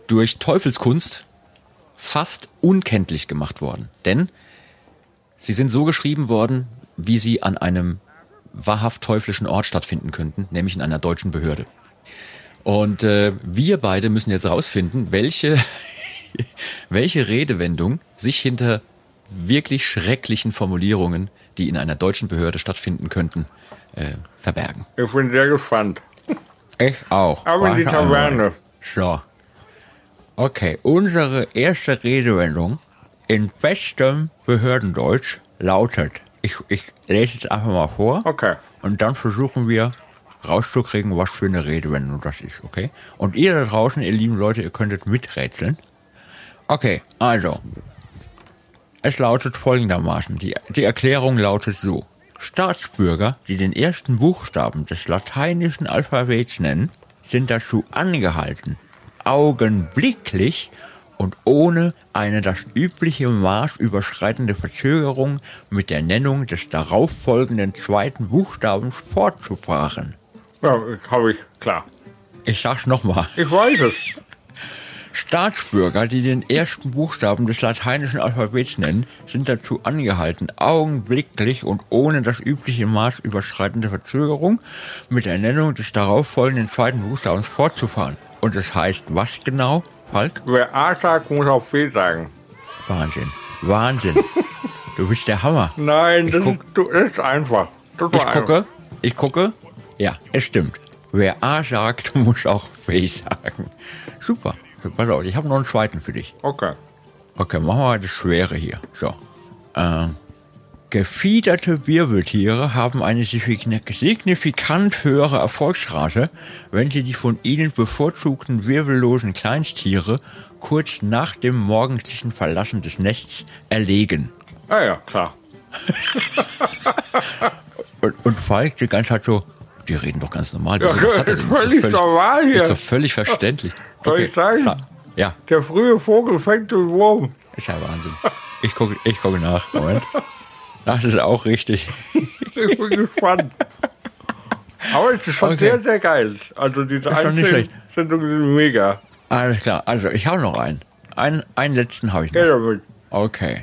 durch Teufelskunst fast unkenntlich gemacht worden. Denn sie sind so geschrieben worden, wie sie an einem wahrhaft teuflischen Ort stattfinden könnten, nämlich in einer deutschen Behörde. Und äh, wir beide müssen jetzt rausfinden, welche, welche Redewendung sich hinter wirklich schrecklichen Formulierungen, die in einer deutschen Behörde stattfinden könnten, äh, verbergen. Ich bin sehr gespannt. Ich auch. Aber in die. Taverne. So. Okay, unsere erste Redewendung in bestem Behördendeutsch lautet, ich, ich lese jetzt einfach mal vor. Okay. Und dann versuchen wir rauszukriegen, was für eine Redewendung das ist, okay? Und ihr da draußen, ihr lieben Leute, ihr könntet miträtseln. Okay, also. Es lautet folgendermaßen. Die, die Erklärung lautet so. Staatsbürger, die den ersten Buchstaben des lateinischen Alphabets nennen, sind dazu angehalten, augenblicklich und ohne eine das übliche Maß überschreitende Verzögerung mit der Nennung des darauffolgenden zweiten Buchstabens fortzufahren. Ja, habe ich, klar. Ich sag's nochmal. Ich weiß es. Staatsbürger, die den ersten Buchstaben des lateinischen Alphabets nennen, sind dazu angehalten, augenblicklich und ohne das übliche Maß überschreitende Verzögerung mit der Nennung des darauffolgenden zweiten Buchstabens fortzufahren. Und das heißt was genau, Falk? Wer A sagt, muss auch B sagen. Wahnsinn. Wahnsinn. Du bist der Hammer. Nein, Ich das, guck- ist, du- das ist einfach. Das Ich einfach. gucke, ich gucke. Ja, es stimmt. Wer A sagt, muss auch B sagen. Super. Pass auf, ich habe noch einen zweiten für dich. Okay. Okay, machen wir mal das Schwere hier. So. Ähm, gefiederte Wirbeltiere haben eine signi- signifikant höhere Erfolgsrate, wenn sie die von ihnen bevorzugten wirbellosen Kleinstiere kurz nach dem morgendlichen Verlassen des Nests erlegen. Ah ja, klar. Und, und Falk die ganze Zeit so, die reden doch ganz normal. Ja, Wieso, er ist denn? völlig normal hier. Ist doch völlig verständlich. Soll ich sagen? sa- Ja, Der frühe Vogel fängt den Wurm. ist ja Wahnsinn. Ich gucke ich gucke nach. Moment. Das ist auch richtig. Ich bin gespannt. Aber es ist schon Okay. sehr, sehr geil. Also diese schlecht. Sendungen sind mega. Alles klar. Also, ich habe noch einen. Einen, einen letzten habe ich noch. Geh damit. Okay.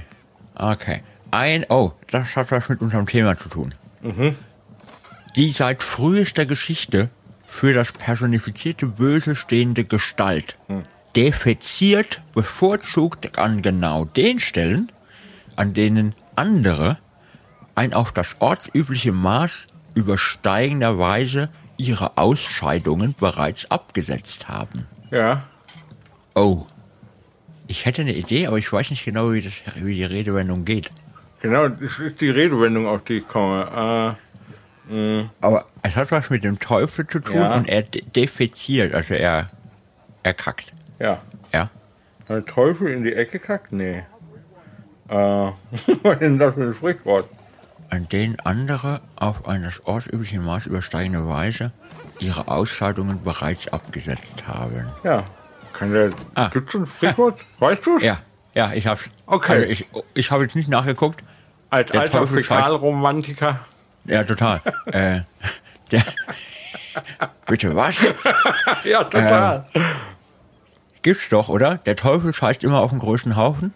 Okay. Ein, oh, das hat was mit unserem Thema zu tun. Die seit frühester Geschichte für das personifizierte Böse stehende Gestalt defiziert bevorzugt an genau den Stellen, an denen andere ein auf das ortsübliche Maß übersteigender Weise ihre Ausscheidungen bereits abgesetzt haben. Ja. Oh. Ich hätte eine Idee, aber ich weiß nicht genau, wie, das, wie die Redewendung geht. Genau, das ist die Redewendung, auf die ich komme. Aber es hat was mit dem Teufel zu tun Ja. und er de- defiziert, also er, er kackt. Ja. Ja. Der Teufel in die Ecke kackt? Nee. Äh, was ist denn das für ein Sprichwort? An denen andere auf ein das ortsübliche Maß übersteigende Weise ihre Ausscheidungen bereits abgesetzt haben. Ja. Kann der. Ah. Gibt's ein Sprichwort? Weißt du's? Ja, ja, ich hab's. Okay. Also ich ich habe jetzt nicht nachgeguckt. Als Der alter Fäkalromantiker. Ja, total. äh, der, bitte was? Ja, total. Gibt's doch, oder? Der Teufel scheißt immer auf den größten Haufen.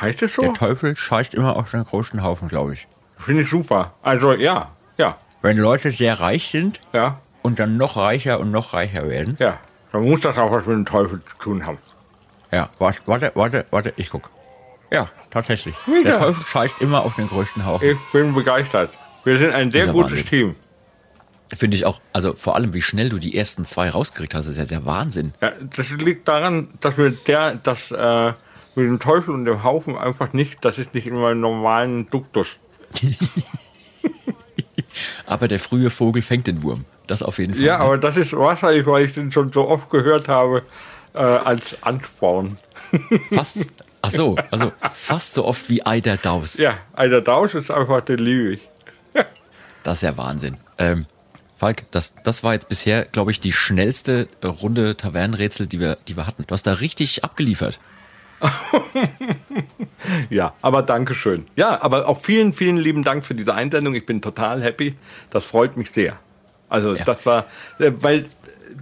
heißt es so? Der Teufel scheißt immer auf den großen Haufen, glaube ich. Finde ich super. Also, ja. Ja. Wenn Leute sehr reich sind Ja. und dann noch reicher und noch reicher werden. Ja. Dann muss das auch was mit dem Teufel zu tun haben. Ja, warte, warte, warte, warte, ich guck. Ja, tatsächlich. Mega. Der Teufel scheißt immer auf den größten Haufen. Ich bin begeistert. Wir sind ein sehr gutes Wahnsinn. Team. Finde ich auch, also vor allem, wie schnell du die ersten zwei rausgekriegt hast, ist ja der Wahnsinn. Ja, das liegt daran, dass wir der, das äh, mit dem Teufel und dem Haufen einfach nicht, das ist nicht in meinem normalen Duktus. Aber der frühe Vogel fängt den Wurm. Das auf jeden Fall. Ja, ne? aber das ist wahrscheinlich, weil ich den schon so oft gehört habe, äh, als Ansporn. Fast, ach so, also fast so oft wie Eider Daus. Ja, einer Daus ist einfach den liebe ich. Das ist ja Wahnsinn. Ähm, Falk, das, das war jetzt bisher, glaube ich, die schnellste äh, Runde Tavernenrätsel, die wir, die wir hatten. Du hast da richtig abgeliefert. Ja, aber Dankeschön. Ja, aber auch vielen, vielen lieben Dank für diese Einsendung. Ich bin total happy. Das freut mich sehr. Also Ja. das war, äh, weil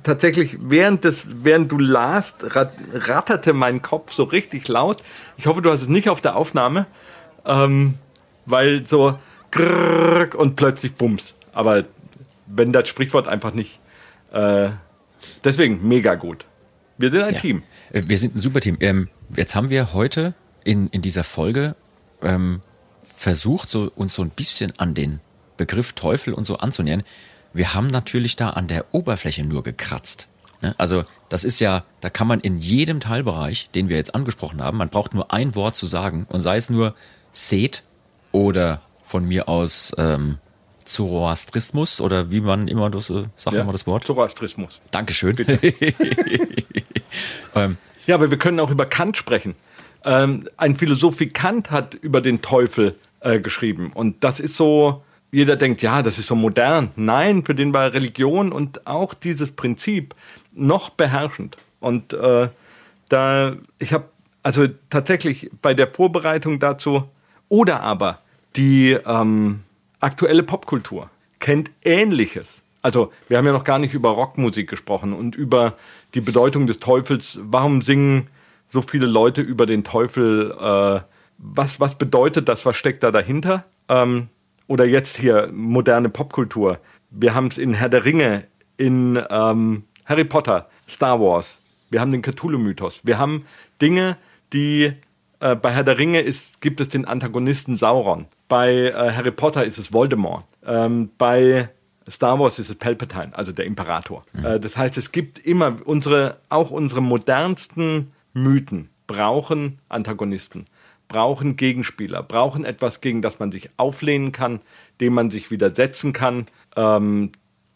tatsächlich während des, während du lasst, rat, ratterte mein Kopf so richtig laut. Ich hoffe, du hast es nicht auf der Aufnahme, ähm, weil so grrrk und plötzlich bums. Aber wenn das Sprichwort einfach nicht. Äh, deswegen mega gut. Wir sind ein Ja. Team. Wir sind ein super Team. Ähm, jetzt haben wir heute in, in dieser Folge ähm, versucht, so, uns so ein bisschen an den Begriff Teufel und so anzunähern. Wir haben natürlich da an der Oberfläche nur gekratzt. Ne? Also das ist ja, da kann man in jedem Teilbereich, den wir jetzt angesprochen haben, man braucht nur ein Wort zu sagen und sei es nur Seth oder von mir aus ähm, Zoroastrismus oder wie man immer das, äh, sag Ja. mal das Wort. Zoroastrismus. Dankeschön. ähm, Ja, aber wir können auch über Kant sprechen. Ähm, ein Philosoph wie Kant hat über den Teufel äh, geschrieben. Und das ist so, jeder denkt, ja, das ist so modern. Nein, für den war Religion und auch dieses Prinzip noch beherrschend. Und äh, da, ich habe also tatsächlich bei der Vorbereitung dazu oder aber die ähm, aktuelle Popkultur kennt Ähnliches. Also wir haben ja noch gar nicht über Rockmusik gesprochen und über die Bedeutung des Teufels. Warum singen so viele Leute über den Teufel? Äh, was, was bedeutet das? Was steckt da dahinter? Ähm, oder jetzt hier moderne Popkultur. Wir haben es in Herr der Ringe, in ähm, Harry Potter, Star Wars. Wir haben den Cthulhu-Mythos. Wir haben Dinge, die äh, bei Herr der Ringe ist, gibt es den Antagonisten Sauron. Bei äh, Harry Potter ist es Voldemort. Ähm, bei Star Wars ist es Palpatine, also der Imperator. Äh, das heißt, es gibt immer unsere, auch unsere modernsten Mythen brauchen Antagonisten, brauchen Gegenspieler, brauchen etwas, gegen das man sich auflehnen kann, dem man sich widersetzen kann, ähm,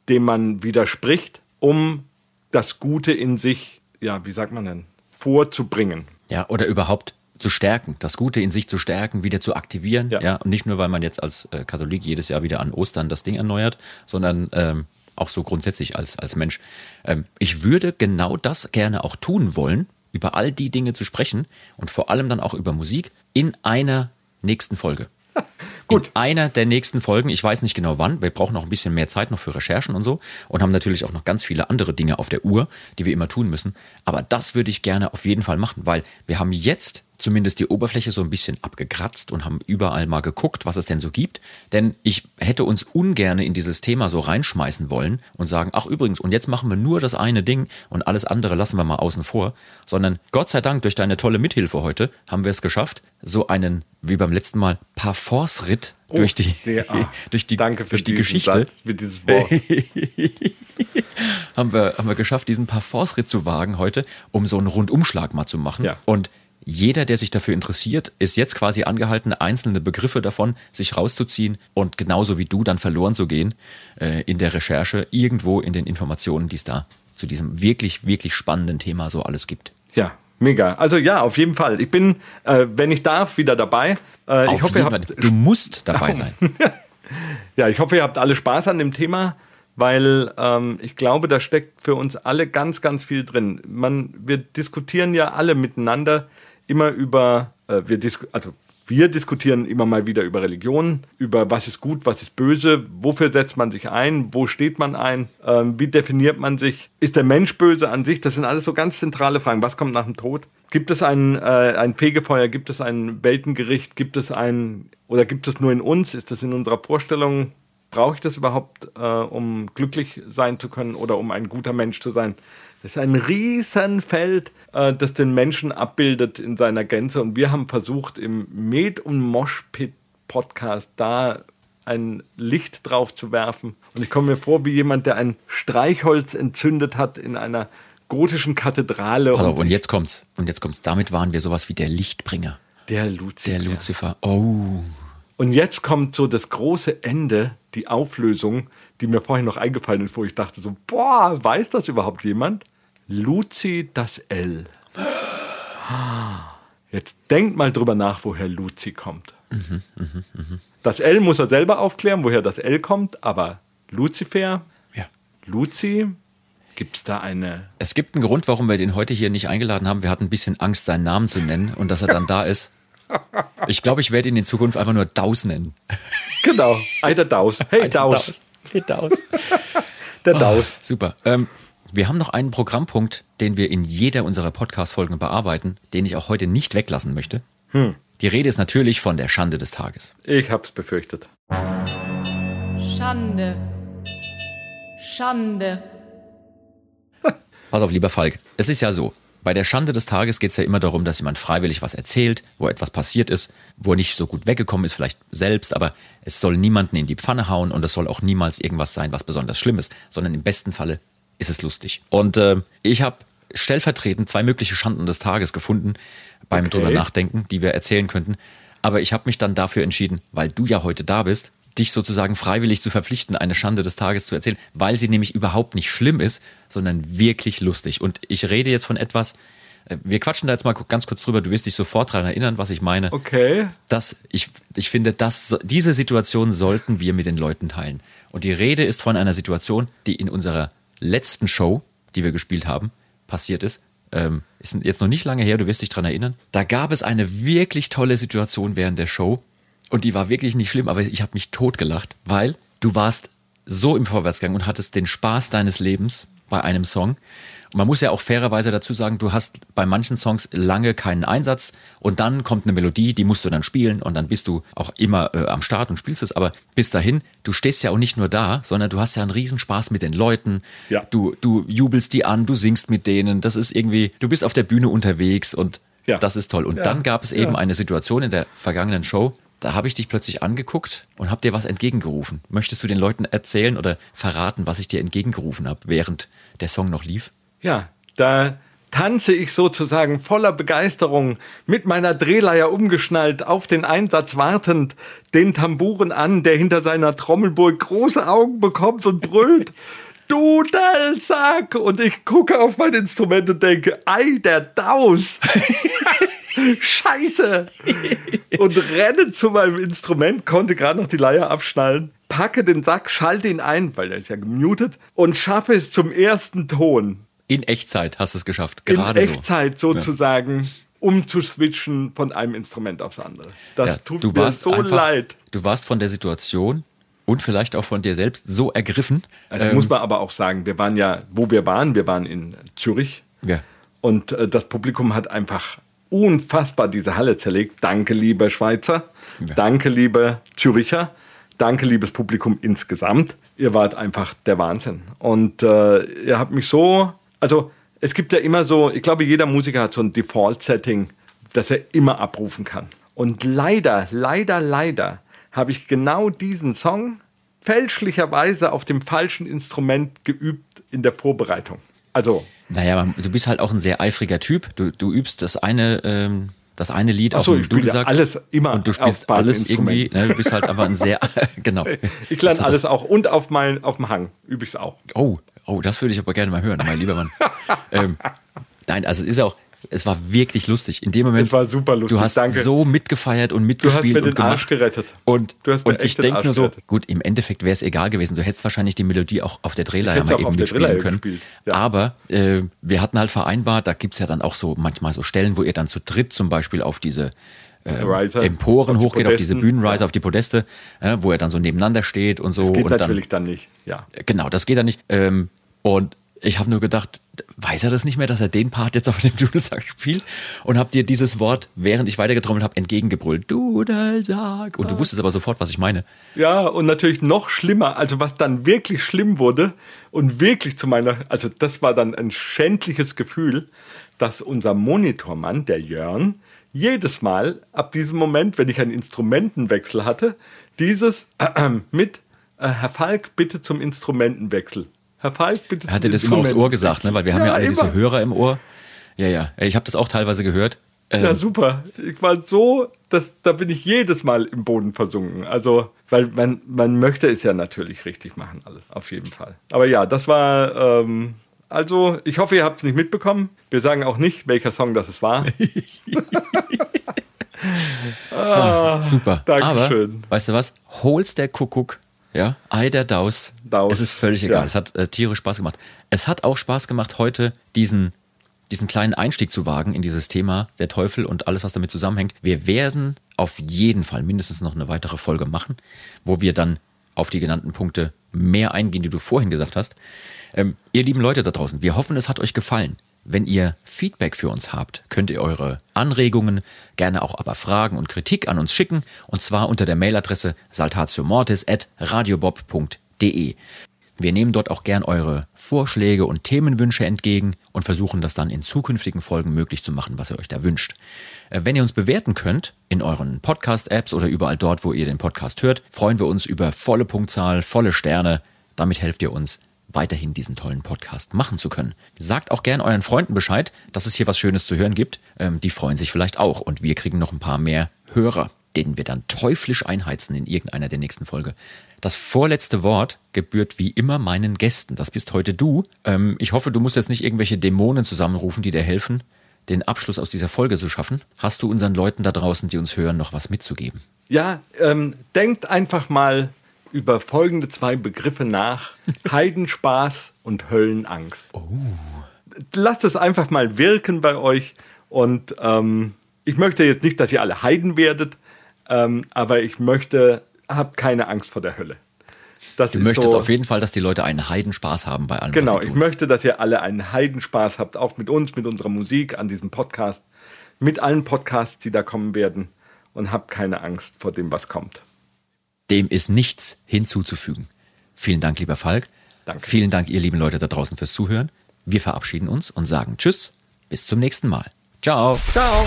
dem man widerspricht, um das Gute in sich, ja, wie sagt man denn, vorzubringen. Ja, oder überhaupt zu stärken, das Gute in sich zu stärken, wieder zu aktivieren. Ja. Ja. und nicht nur, weil man jetzt als äh, Katholik jedes Jahr wieder an Ostern das Ding erneuert, sondern ähm, auch so grundsätzlich als, als Mensch. Ähm, ich würde genau das gerne auch tun wollen, über all die Dinge zu sprechen und vor allem dann auch über Musik in einer nächsten Folge. Gut. In einer der nächsten Folgen, ich weiß nicht genau wann, wir brauchen noch ein bisschen mehr Zeit noch für Recherchen und so und haben natürlich auch noch ganz viele andere Dinge auf der Uhr, die wir immer tun müssen. Aber das würde ich gerne auf jeden Fall machen, weil wir haben jetzt zumindest die Oberfläche so ein bisschen abgekratzt und haben überall mal geguckt, was es denn so gibt. Denn ich hätte uns ungern in dieses Thema so reinschmeißen wollen und sagen, ach übrigens, und jetzt machen wir nur das eine Ding und alles andere lassen wir mal außen vor, sondern Gott sei Dank durch deine tolle Mithilfe heute haben wir es geschafft, so einen, wie beim letzten Mal, Parforce-Ritt durch die, der- ah, durch die, danke für durch die Geschichte haben wir, haben wir geschafft, diesen Parforce-Ritt zu wagen heute, um so einen Rundumschlag mal zu machen. Ja. Und jeder, der sich dafür interessiert, ist jetzt quasi angehalten, einzelne Begriffe davon sich rauszuziehen und genauso wie du dann verloren zu gehen äh, in der Recherche, irgendwo in den Informationen, die es da zu diesem wirklich, wirklich spannenden Thema so alles gibt. Ja, mega. Also ja, auf jeden Fall. Ich bin, äh, wenn ich darf, wieder dabei. Äh, ich Auf hoffe, ihr jeden habt, Fall. du musst dabei sein. ja, ich hoffe, ihr habt alle Spaß an dem Thema, weil ähm, ich glaube, da steckt für uns alle ganz, ganz viel drin. Man, wir diskutieren ja alle miteinander immer über, äh, wir also wir diskutieren immer mal wieder über Religion, über was ist gut, was ist böse, wofür setzt man sich ein, wo steht man ein, ähm, wie definiert man sich, ist der Mensch böse an sich, das sind alles so ganz zentrale Fragen. Was kommt nach dem Tod? Gibt es ein, äh, ein Fegefeuer, gibt es ein Weltengericht, gibt es ein, oder gibt es nur in uns, ist das in unserer Vorstellung, brauche ich das überhaupt, äh, um glücklich sein zu können oder um ein guter Mensch zu sein? Das ist ein Riesenfeld, äh, das den Menschen abbildet in seiner Gänze. Und wir haben versucht, im Med- und Moshpit-Podcast da ein Licht drauf zu werfen. Und ich komme mir vor wie jemand, der ein Streichholz entzündet hat in einer gotischen Kathedrale. Pass auf, und jetzt kommt's. Und jetzt kommt's. Damit waren wir sowas wie der Lichtbringer. der Lucifer. Der Lucifer. Oh. Und jetzt kommt so das große Ende, die Auflösung, die mir vorhin noch eingefallen ist, wo ich dachte so, boah, weiß das überhaupt jemand? Luzi das L. Jetzt denkt mal drüber nach, woher Luzi kommt. Das L muss er selber aufklären, woher das L kommt, aber Lucifer, Ja. Luzi, gibt es da eine... Es gibt einen Grund, warum wir den heute hier nicht eingeladen haben. Wir hatten ein bisschen Angst, seinen Namen zu nennen und dass er dann da ist. Ich glaube, ich werde ihn in Zukunft einfach nur Daus nennen. Genau, Alter Daus. Hey Daus. Hey Daus. Der Daus. Super. Ähm, wir haben noch einen Programmpunkt, den wir in jeder unserer Podcast-Folgen bearbeiten, den ich auch heute nicht weglassen möchte. Die Rede ist natürlich von der Schande des Tages. Ich hab's befürchtet. Schande Schande. Pass auf, lieber Falk. Es ist ja so. Bei der Schande des Tages geht es ja immer darum, dass jemand freiwillig was erzählt, wo etwas passiert ist, wo er nicht so gut weggekommen ist, vielleicht selbst, aber es soll niemanden in die Pfanne hauen und es soll auch niemals irgendwas sein, was besonders schlimm ist, sondern im besten Falle ist es lustig. Und äh, ich habe stellvertretend zwei mögliche Schanden des Tages gefunden beim Okay. drüber nachdenken, die wir erzählen könnten. Aber ich habe mich dann dafür entschieden, weil du ja heute da bist, dich sozusagen freiwillig zu verpflichten, eine Schande des Tages zu erzählen, weil sie nämlich überhaupt nicht schlimm ist, sondern wirklich lustig. Und ich rede jetzt von etwas, äh, wir quatschen da jetzt mal ganz kurz drüber, du wirst dich sofort daran erinnern, was ich meine. Okay. Das, ich, ich finde, das, diese Situation sollten wir mit den Leuten teilen. Und die Rede ist von einer Situation, die in unserer letzten Show, die wir gespielt haben, passiert ist. Ähm, ist jetzt noch nicht lange her, du wirst dich dran erinnern. Da gab es eine wirklich tolle Situation während der Show. Und die war wirklich nicht schlimm, aber ich habe mich totgelacht, weil du warst so im Vorwärtsgang und hattest den Spaß deines Lebens bei einem Song. Man muss ja auch fairerweise dazu sagen, du hast bei manchen Songs lange keinen Einsatz und dann kommt eine Melodie, die musst du dann spielen und dann bist du auch immer äh, am Start und spielst es. Aber bis dahin, du stehst ja auch nicht nur da, sondern du hast ja einen Riesenspaß mit den Leuten. Ja. Du, du jubelst die an, du singst mit denen. Das ist irgendwie, du bist auf der Bühne unterwegs und Ja. das ist toll. Und Ja. dann gab es eben eine Situation in der vergangenen Show, da habe ich dich plötzlich angeguckt und habe dir was entgegengerufen. Möchtest du den Leuten erzählen oder verraten, was ich dir entgegengerufen habe, während der Song noch lief? Ja, da tanze ich sozusagen voller Begeisterung mit meiner Drehleier umgeschnallt, auf den Einsatz wartend, den Tamburen an, der hinter seiner Trommelburg große Augen bekommt und brüllt. Dudelsack! Und ich gucke auf mein Instrument und denke, ei, der Daus! Scheiße! Und renne zu meinem Instrument, konnte gerade noch die Leier abschnallen, packe den Sack, schalte ihn ein, weil er ist ja gemutet, und schaffe es zum ersten Ton In Echtzeit hast du es geschafft, gerade in Echtzeit so. sozusagen umzuswitchen von einem Instrument aufs andere. Das Ja, tut du mir so einfach, leid. Du warst von der Situation und vielleicht auch von dir selbst so ergriffen. Das ähm, muss man aber auch sagen. Wir waren ja, wo wir waren, wir waren in Zürich. Ja. Und äh, das Publikum hat einfach unfassbar diese Halle zerlegt. Danke, liebe Schweizer. Ja. Danke, liebe Züricher. Danke, liebes Publikum insgesamt. Ihr wart einfach der Wahnsinn. Und äh, ihr habt mich so, also es gibt ja immer so, ich glaube, jeder Musiker hat so ein Default-Setting, das er immer abrufen kann. Und leider, leider, leider habe ich genau diesen Song fälschlicherweise auf dem falschen Instrument geübt in der Vorbereitung. Also Naja, du bist halt auch ein sehr eifriger Typ. Du, du übst das eine, ähm, das eine Lied Ach auf so, dem ich spiele Dudelsack. alles immer Und du spielst alles irgendwie. Ne, du bist halt einfach ein sehr, genau. Ich lerne alles auch und auf, mein, auf dem Hang übe ich es auch. Oh, oh, das würde ich aber gerne mal hören, mein lieber Mann. ähm, nein, also es ist auch, es war wirklich lustig. In dem Moment, Es war super lustig, du hast danke. so mitgefeiert und Du hast mitgespielt mir und den gemacht. Arsch gerettet. Und, und ich denke nur so, gerettet. gut, im Endeffekt wäre es egal gewesen. Du hättest wahrscheinlich die Melodie auch auf der Drehleier hätt's mal eben mitspielen können. ja. Aber äh, wir hatten halt vereinbart, da gibt's ja dann auch so manchmal so Stellen, wo ihr dann zu dritt zum Beispiel auf diese äh, Riser, Emporen auf die hochgeht, auf diese Bühnenriser, ja. auf die Podeste, äh, wo er dann so nebeneinander steht und so. Das geht und dann, natürlich dann nicht. Ja. Genau, das geht dann nicht. Ähm, und ich habe nur gedacht, weiß er das nicht mehr, dass er den Part jetzt auf dem Dudelsack spielt? Und hab dir dieses Wort, während ich weitergetrommelt habe, entgegengebrüllt. Dudelsack. Und du wusstest aber sofort, was ich meine. Ja, und natürlich noch schlimmer, also was dann wirklich schlimm wurde und wirklich zu meiner, also das war dann ein schändliches Gefühl, dass unser Monitormann, der Jörn, jedes Mal ab diesem Moment, wenn ich einen Instrumentenwechsel hatte, dieses äh, mit äh, Herr Falk, bitte zum Instrumentenwechsel. Herr Falk, bitte Er hatte das immer aufs Ohr gesagt, ne? weil wir haben ja, Ja, alle diese immer. Hörer im Ohr. Ja, ja. Ich habe das auch teilweise gehört. Ähm, Ja, super. Ich war so, das, da bin ich jedes Mal im Boden versunken. Also, weil man, man möchte es ja natürlich richtig machen, alles, auf jeden Fall. Aber ja, das war, ähm, also, ich hoffe, ihr habt es nicht mitbekommen. Wir sagen auch nicht, welcher Song das es war. super. Dankeschön. Aber, weißt du was? Hol's der Kuckuck. Ja, Ei der Daus. Daus. Es ist völlig egal. Ja. Es hat äh, tierisch Spaß gemacht. Es hat auch Spaß gemacht, heute diesen, diesen kleinen Einstieg zu wagen in dieses Thema der Teufel und alles, was damit zusammenhängt. Wir werden auf jeden Fall mindestens noch eine weitere Folge machen, wo wir dann auf die genannten Punkte mehr eingehen, die du vorhin gesagt hast. Ähm, ihr lieben Leute da draußen, wir hoffen, es hat euch gefallen. Wenn ihr Feedback für uns habt, könnt ihr eure Anregungen, gerne auch aber Fragen und Kritik an uns schicken, und zwar unter der Mailadresse saltatiomortis at radiobob.de. Wir nehmen dort auch gern eure Vorschläge und Themenwünsche entgegen und versuchen das dann in zukünftigen Folgen möglich zu machen, was ihr euch da wünscht. Äh, wenn ihr uns bewerten könnt in euren Podcast-Apps oder überall dort, wo ihr den Podcast hört, freuen wir uns über volle Punktzahl, volle Sterne. Damit helft ihr uns, weiterhin diesen tollen Podcast machen zu können. Sagt auch gern euren Freunden Bescheid, dass es hier was Schönes zu hören gibt. Ähm, die freuen sich vielleicht auch und wir kriegen noch ein paar mehr Hörer, denen wir dann teuflisch einheizen in irgendeiner der nächsten Folge. Das vorletzte Wort gebührt wie immer meinen Gästen. Das bist heute du. Ähm, ich hoffe, du musst jetzt nicht irgendwelche Dämonen zusammenrufen, die dir helfen, den Abschluss aus dieser Folge zu schaffen. Hast du unseren Leuten da draußen, die uns hören, noch was mitzugeben? Ja, ähm, denkt einfach mal über folgende zwei Begriffe nach: Heidenspaß und Höllenangst. Oh. Lasst es einfach mal wirken bei euch. Und ähm, ich möchte jetzt nicht, dass ihr alle Heiden werdet, ähm, aber ich möchte, habt keine Angst vor der Hölle. Das du möchtest so, auf jeden Fall, dass die Leute einen Heidenspaß haben bei allem. Genau, ich möchte, dass ihr alle einen Heidenspaß habt, auch mit uns, mit unserer Musik, an diesem Podcast, mit allen Podcasts, die da kommen werden. Und habt keine Angst vor dem, was kommt. Dem ist nichts hinzuzufügen. Vielen Dank, lieber Falk. Danke. Vielen Dank, ihr lieben Leute da draußen fürs Zuhören. Wir verabschieden uns und sagen Tschüss, bis zum nächsten Mal. Ciao. Ciao.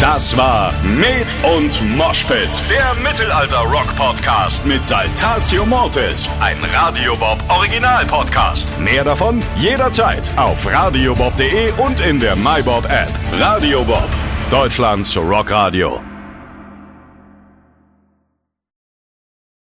Das war Med und Moshpit, der Mittelalter-Rock-Podcast mit Saltatio Mortis, ein Radiobob Original-Podcast. Mehr davon jederzeit auf radiobob.de und in der MyBob-App. Radio Bob, Deutschlands Rockradio.